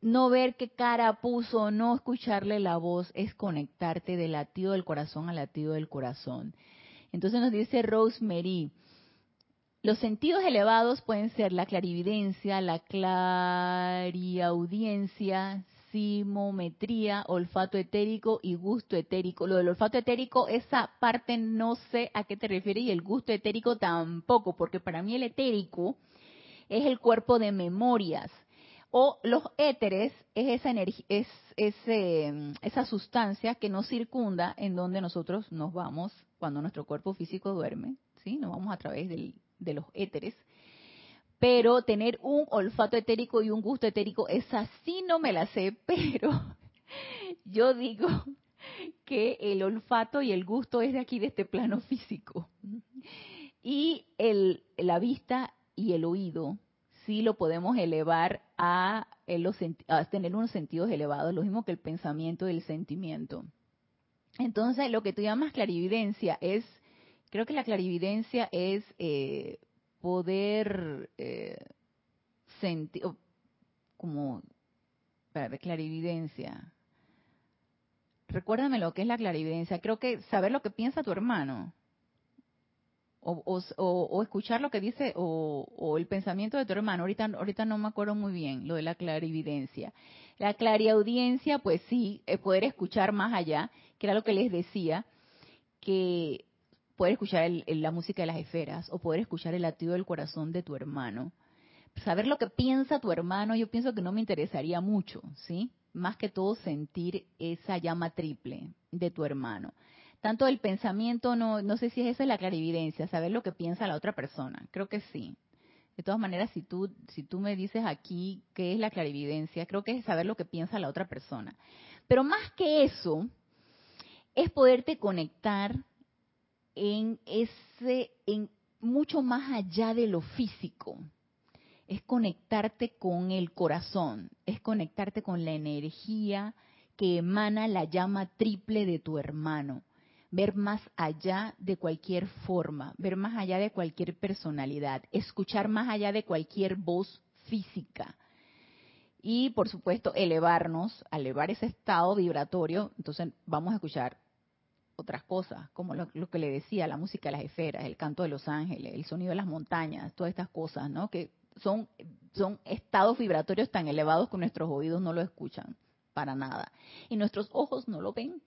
Speaker 1: no ver qué cara puso, no escucharle la voz, es conectarte del latido del corazón al latido del corazón. Entonces nos dice Rosemary, los sentidos elevados pueden ser la clarividencia, la clariaudiencia, simometría, olfato etérico y gusto etérico. Lo del olfato etérico, esa parte no sé a qué te refieres y el gusto etérico tampoco, porque para mí el etérico es el cuerpo de memorias o los éteres es esa es ese, esa sustancia que nos circunda en donde nosotros nos vamos cuando nuestro cuerpo físico duerme, ¿sí? Nos vamos a través de los éteres. Pero tener un olfato etérico y un gusto etérico, esa sí no me la sé, pero yo digo que el olfato y el gusto es de aquí, de este plano físico. Y el, la vista y el oído sí lo podemos elevar a, tener unos sentidos elevados, lo mismo que el pensamiento y el sentimiento. Entonces, lo que tú llamas clarividencia es, creo que la clarividencia es eh, poder, eh, sentir, como, para ver, clarividencia. Recuérdame lo que es la clarividencia. Creo que saber lo que piensa tu hermano. O, o, escuchar lo que dice o, el pensamiento de tu hermano. Ahorita, ahorita no me acuerdo muy bien lo de la clarividencia. La clariaudiencia, pues sí, es poder escuchar más allá, que era lo que les decía, que poder escuchar la música de las esferas o poder escuchar el latido del corazón de tu hermano. Saber lo que piensa tu hermano, yo pienso que no me interesaría mucho, ¿sí? Más que todo sentir esa llama triple de tu hermano. Tanto el pensamiento, no, no sé si es esa la clarividencia, saber lo que piensa la otra persona. Creo que sí. De todas maneras, si tú, si tú me dices aquí qué es la clarividencia, creo que es saber lo que piensa la otra persona. Pero más que eso, es poderte conectar en ese, en mucho más allá de lo físico. Es conectarte con el corazón, es conectarte con la energía que emana la llama triple de tu hermano. Ver más allá de cualquier forma, ver más allá de cualquier personalidad, escuchar más allá de cualquier voz física. Y por supuesto, elevarnos, elevar ese estado vibratorio. Entonces vamos a escuchar otras cosas, como lo, que le decía, la música de las esferas, el canto de los ángeles, el sonido de las montañas, todas estas cosas, ¿no? Que son, son estados vibratorios tan elevados que nuestros oídos no lo escuchan para nada y nuestros ojos no lo ven.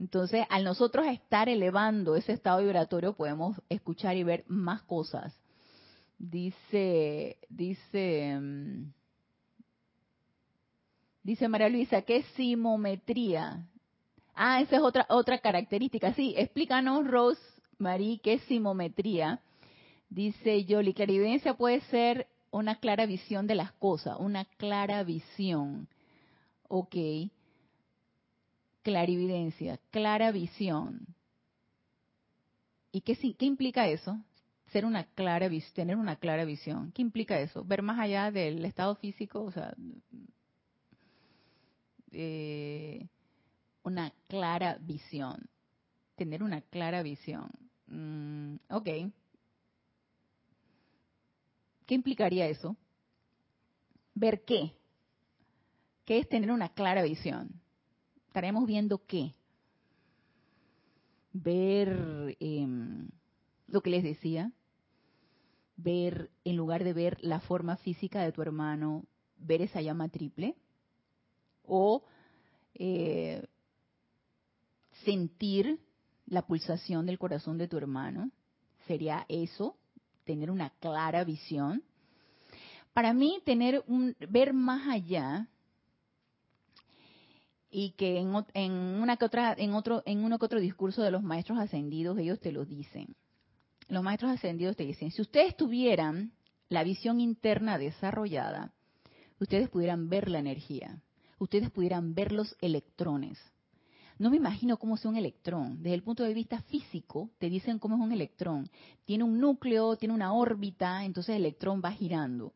Speaker 1: Entonces, al nosotros estar elevando ese estado vibratorio, podemos escuchar y ver más cosas. Dice, dice, mm, dice María Luisa, ¿qué simometría? Ah, esa es otra, otra característica. Sí, explícanos, Rose Marie, qué simometría. Dice Yoli, clarividencia puede ser una clara visión de las cosas, una clara visión. Ok. Clarividencia, clara visión. ¿Y qué, qué implica eso? Ser una clara tener una clara visión. ¿Qué implica eso? Ver más allá del estado físico, o sea, eh, una clara visión. Tener una clara visión. Mm, ok. ¿Qué implicaría eso? ¿Ver qué? ¿Qué es tener una clara visión? Estaremos viendo qué. Ver em, lo que les decía. Ver, en lugar de ver la forma física de tu hermano, ver esa llama triple. O eh, sentir la pulsación del corazón de tu hermano. Sería eso, tener una clara visión. Para mí, tener un, ver más allá y que en, una que otra, en otro, en uno que otro discurso de los maestros ascendidos ellos te lo dicen. Los maestros ascendidos te dicen, si ustedes tuvieran la visión interna desarrollada, ustedes pudieran ver la energía, ustedes pudieran ver los electrones, no me imagino cómo sea un electrón. Desde el punto de vista físico, te dicen cómo es un electrón. Tiene un núcleo, tiene una órbita, entonces el electrón va girando.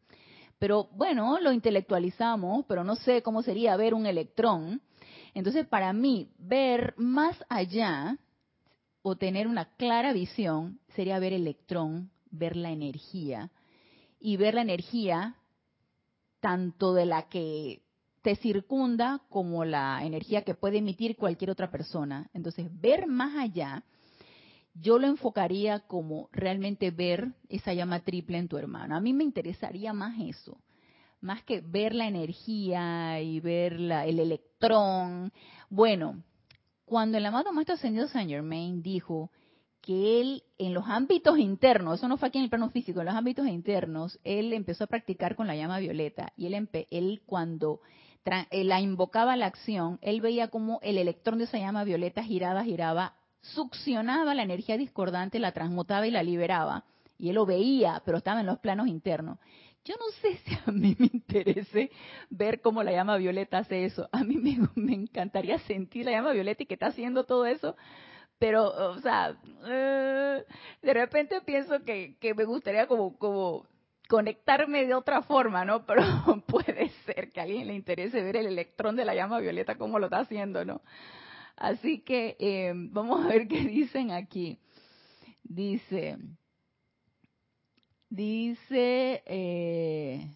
Speaker 1: Pero bueno, lo intelectualizamos, pero no sé cómo sería ver un electrón. Entonces, para mí, ver más allá o tener una clara visión sería ver el electrón, ver la energía. Y ver la energía tanto de la que te circunda como la energía que puede emitir cualquier otra persona. Entonces, ver más allá, yo lo enfocaría como realmente ver esa llama triple en tu hermano. A mí me interesaría más eso, más que ver la energía y ver el electrón. Bueno, cuando el amado Maestro Ascendido Saint Germain dijo que él en los ámbitos internos, eso no fue aquí en el plano físico, en los ámbitos internos, él empezó a practicar con la llama violeta y él, él cuando eh, la invocaba la acción, él veía como el electrón de esa llama violeta giraba, giraba, succionaba la energía discordante, la transmutaba y la liberaba. Y él lo veía, pero estaba en los planos internos. Yo no sé si a mí me interese ver cómo la llama violeta hace eso. A mí me, encantaría sentir la llama violeta y que está haciendo todo eso. Pero, o sea, eh, de repente pienso que, me gustaría como, como conectarme de otra forma, ¿no? Pero puede ser que a alguien le interese ver el electrón de la llama violeta cómo lo está haciendo, ¿no? Así que eh, vamos a ver qué dicen aquí. Dice, dice, eh,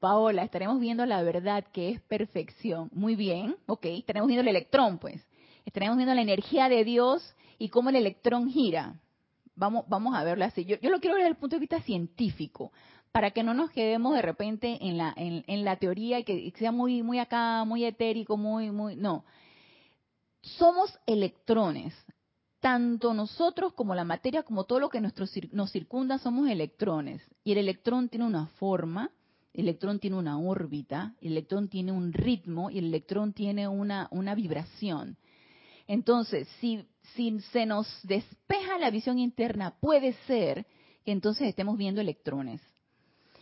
Speaker 1: Paola, estaremos viendo la verdad que es perfección. Muy bien, ok. Estaremos viendo el electrón, pues. Estaremos viendo la energía de Dios y cómo el electrón gira. Vamos, vamos a verlo así. Yo, yo lo quiero ver desde el punto de vista científico, para que no nos quedemos de repente en la, en, en la teoría y que sea muy, muy acá, muy etérico, muy, muy. No. Somos electrones tanto nosotros como la materia, como todo lo que nos circunda, somos electrones. Y el electrón tiene una forma, el electrón tiene una órbita, el electrón tiene un ritmo y el electrón tiene una, una vibración. Entonces, si, si se nos despeja la visión interna, puede ser que entonces estemos viendo electrones.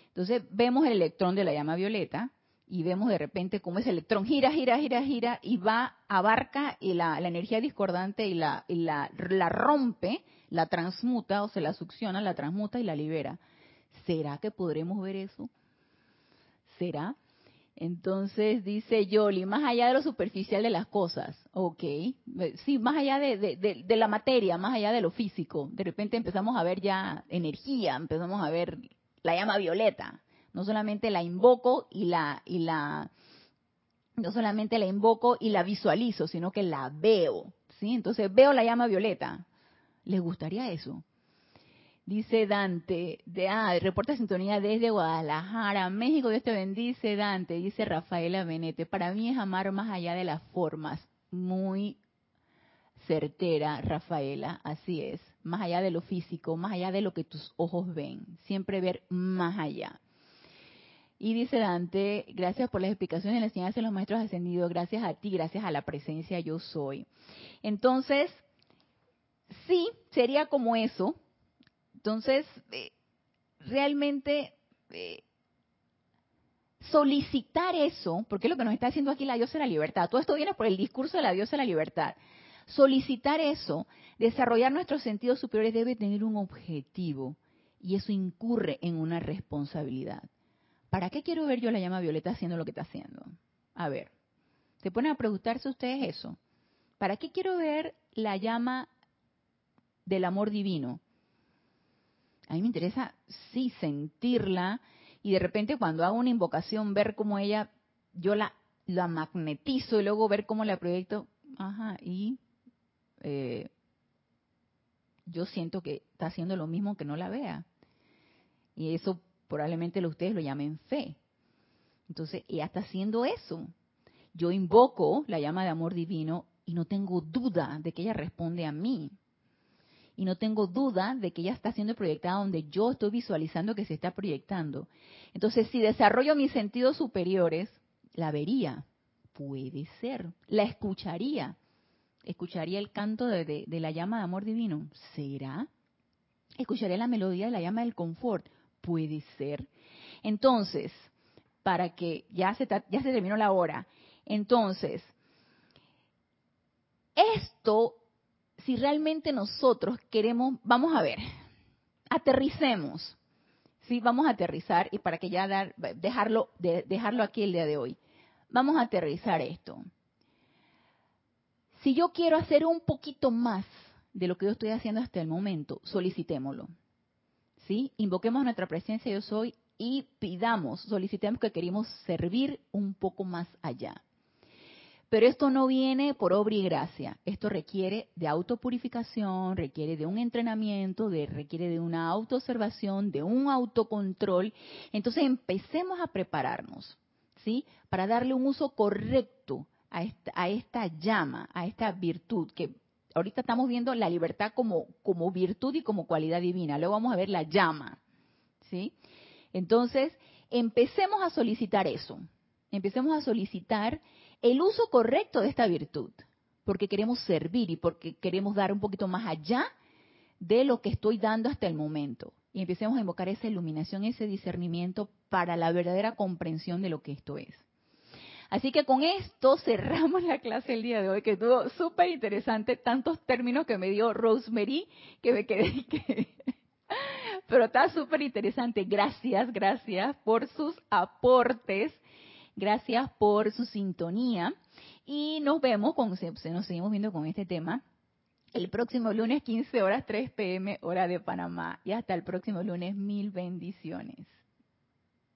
Speaker 1: Entonces, vemos el electrón de la llama violeta, y vemos de repente cómo ese electrón gira, gira, gira, gira y va, abarca y la, energía discordante y, la, la, la, rompe, la transmuta o se la succiona, la transmuta y la libera. ¿Será que podremos ver eso? ¿Será? Entonces dice Yoli, más allá de lo superficial de las cosas, ok, sí, más allá de, de, la materia, más allá de lo físico, de repente empezamos a ver ya energía, empezamos a ver la llama violeta, no solamente la invoco y la, y la, no solamente la invoco y la visualizo, sino que la veo, ¿sí? Entonces veo la llama violeta. ¿Les gustaría eso? Dice Dante, de ah, reporta sintonía desde Guadalajara, México, Dios te bendice, Dante, dice Rafaela Benete. Para mí es amar más allá de las formas. Muy certera, Rafaela, así es. Más allá de lo físico, más allá de lo que tus ojos ven. Siempre ver más allá. Y dice Dante, gracias por las explicaciones y la enseñanza de los maestros ascendidos, gracias a ti, gracias a la presencia yo soy. Entonces, sí, sería como eso. Entonces, eh, realmente eh, solicitar eso, porque es lo que nos está haciendo aquí la diosa de la libertad. Todo esto viene por el discurso de la diosa de la libertad. Solicitar eso, desarrollar nuestros sentidos superiores debe tener un objetivo y eso incurre en una responsabilidad. ¿Para qué quiero ver yo la llama violeta haciendo lo que está haciendo? A ver, se ponen a preguntarse ustedes eso. ¿Para qué quiero ver la llama del amor divino? A mí me interesa, sí, sentirla y de repente cuando hago una invocación ver cómo ella, yo la, la magnetizo y luego ver cómo la proyecto. Ajá, y eh, yo siento que está haciendo lo mismo que no la vea. Y eso probablemente ustedes lo llamen fe. Entonces, ella está haciendo eso. Yo invoco la llama de amor divino y no tengo duda de que ella responde a mí. Y no tengo duda de que ella está siendo proyectada donde yo estoy visualizando que se está proyectando. Entonces, si desarrollo mis sentidos superiores, la vería. Puede ser. La escucharía. Escucharía el canto de, de la llama de amor divino. ¿Será? Escucharía la melodía de la llama del confort puede ser. Entonces, para que ya se, ya se terminó la hora. Entonces, esto, si realmente nosotros queremos, vamos a ver, aterricemos. Sí, vamos a aterrizar y para que ya dar, dejarlo, dejarlo aquí el día de hoy. Vamos a aterrizar esto. Si yo quiero hacer un poquito más de lo que yo estoy haciendo hasta el momento, solicitémoslo. Invoquemos nuestra presencia yo soy y pidamos, solicitemos que queremos servir un poco más allá. Pero esto no viene por obra y gracia. Esto requiere de autopurificación, requiere de un entrenamiento, de, requiere de una autoobservación, de un autocontrol. Entonces empecemos a prepararnos, ¿sí? Para darle un uso correcto a esta, a esta llama, a esta virtud que ahorita estamos viendo la libertad como, como virtud y como cualidad divina. Luego vamos a ver la llama. ¿Sí? Entonces, empecemos a solicitar eso. Empecemos a solicitar el uso correcto de esta virtud. Porque queremos servir y porque queremos dar un poquito más allá de lo que estoy dando hasta el momento. Y empecemos a invocar esa iluminación, ese discernimiento para la verdadera comprensión de lo que esto es. Así que con esto cerramos la clase el día de hoy, que estuvo súper interesante, tantos términos que me dio Rosemary, que me quedé que... Pero está súper interesante. Gracias, gracias por sus aportes, gracias por su sintonía. Y nos vemos, con, nos seguimos viendo con este tema el próximo lunes 15 horas 3 pm hora de Panamá. Y hasta el próximo lunes, mil bendiciones.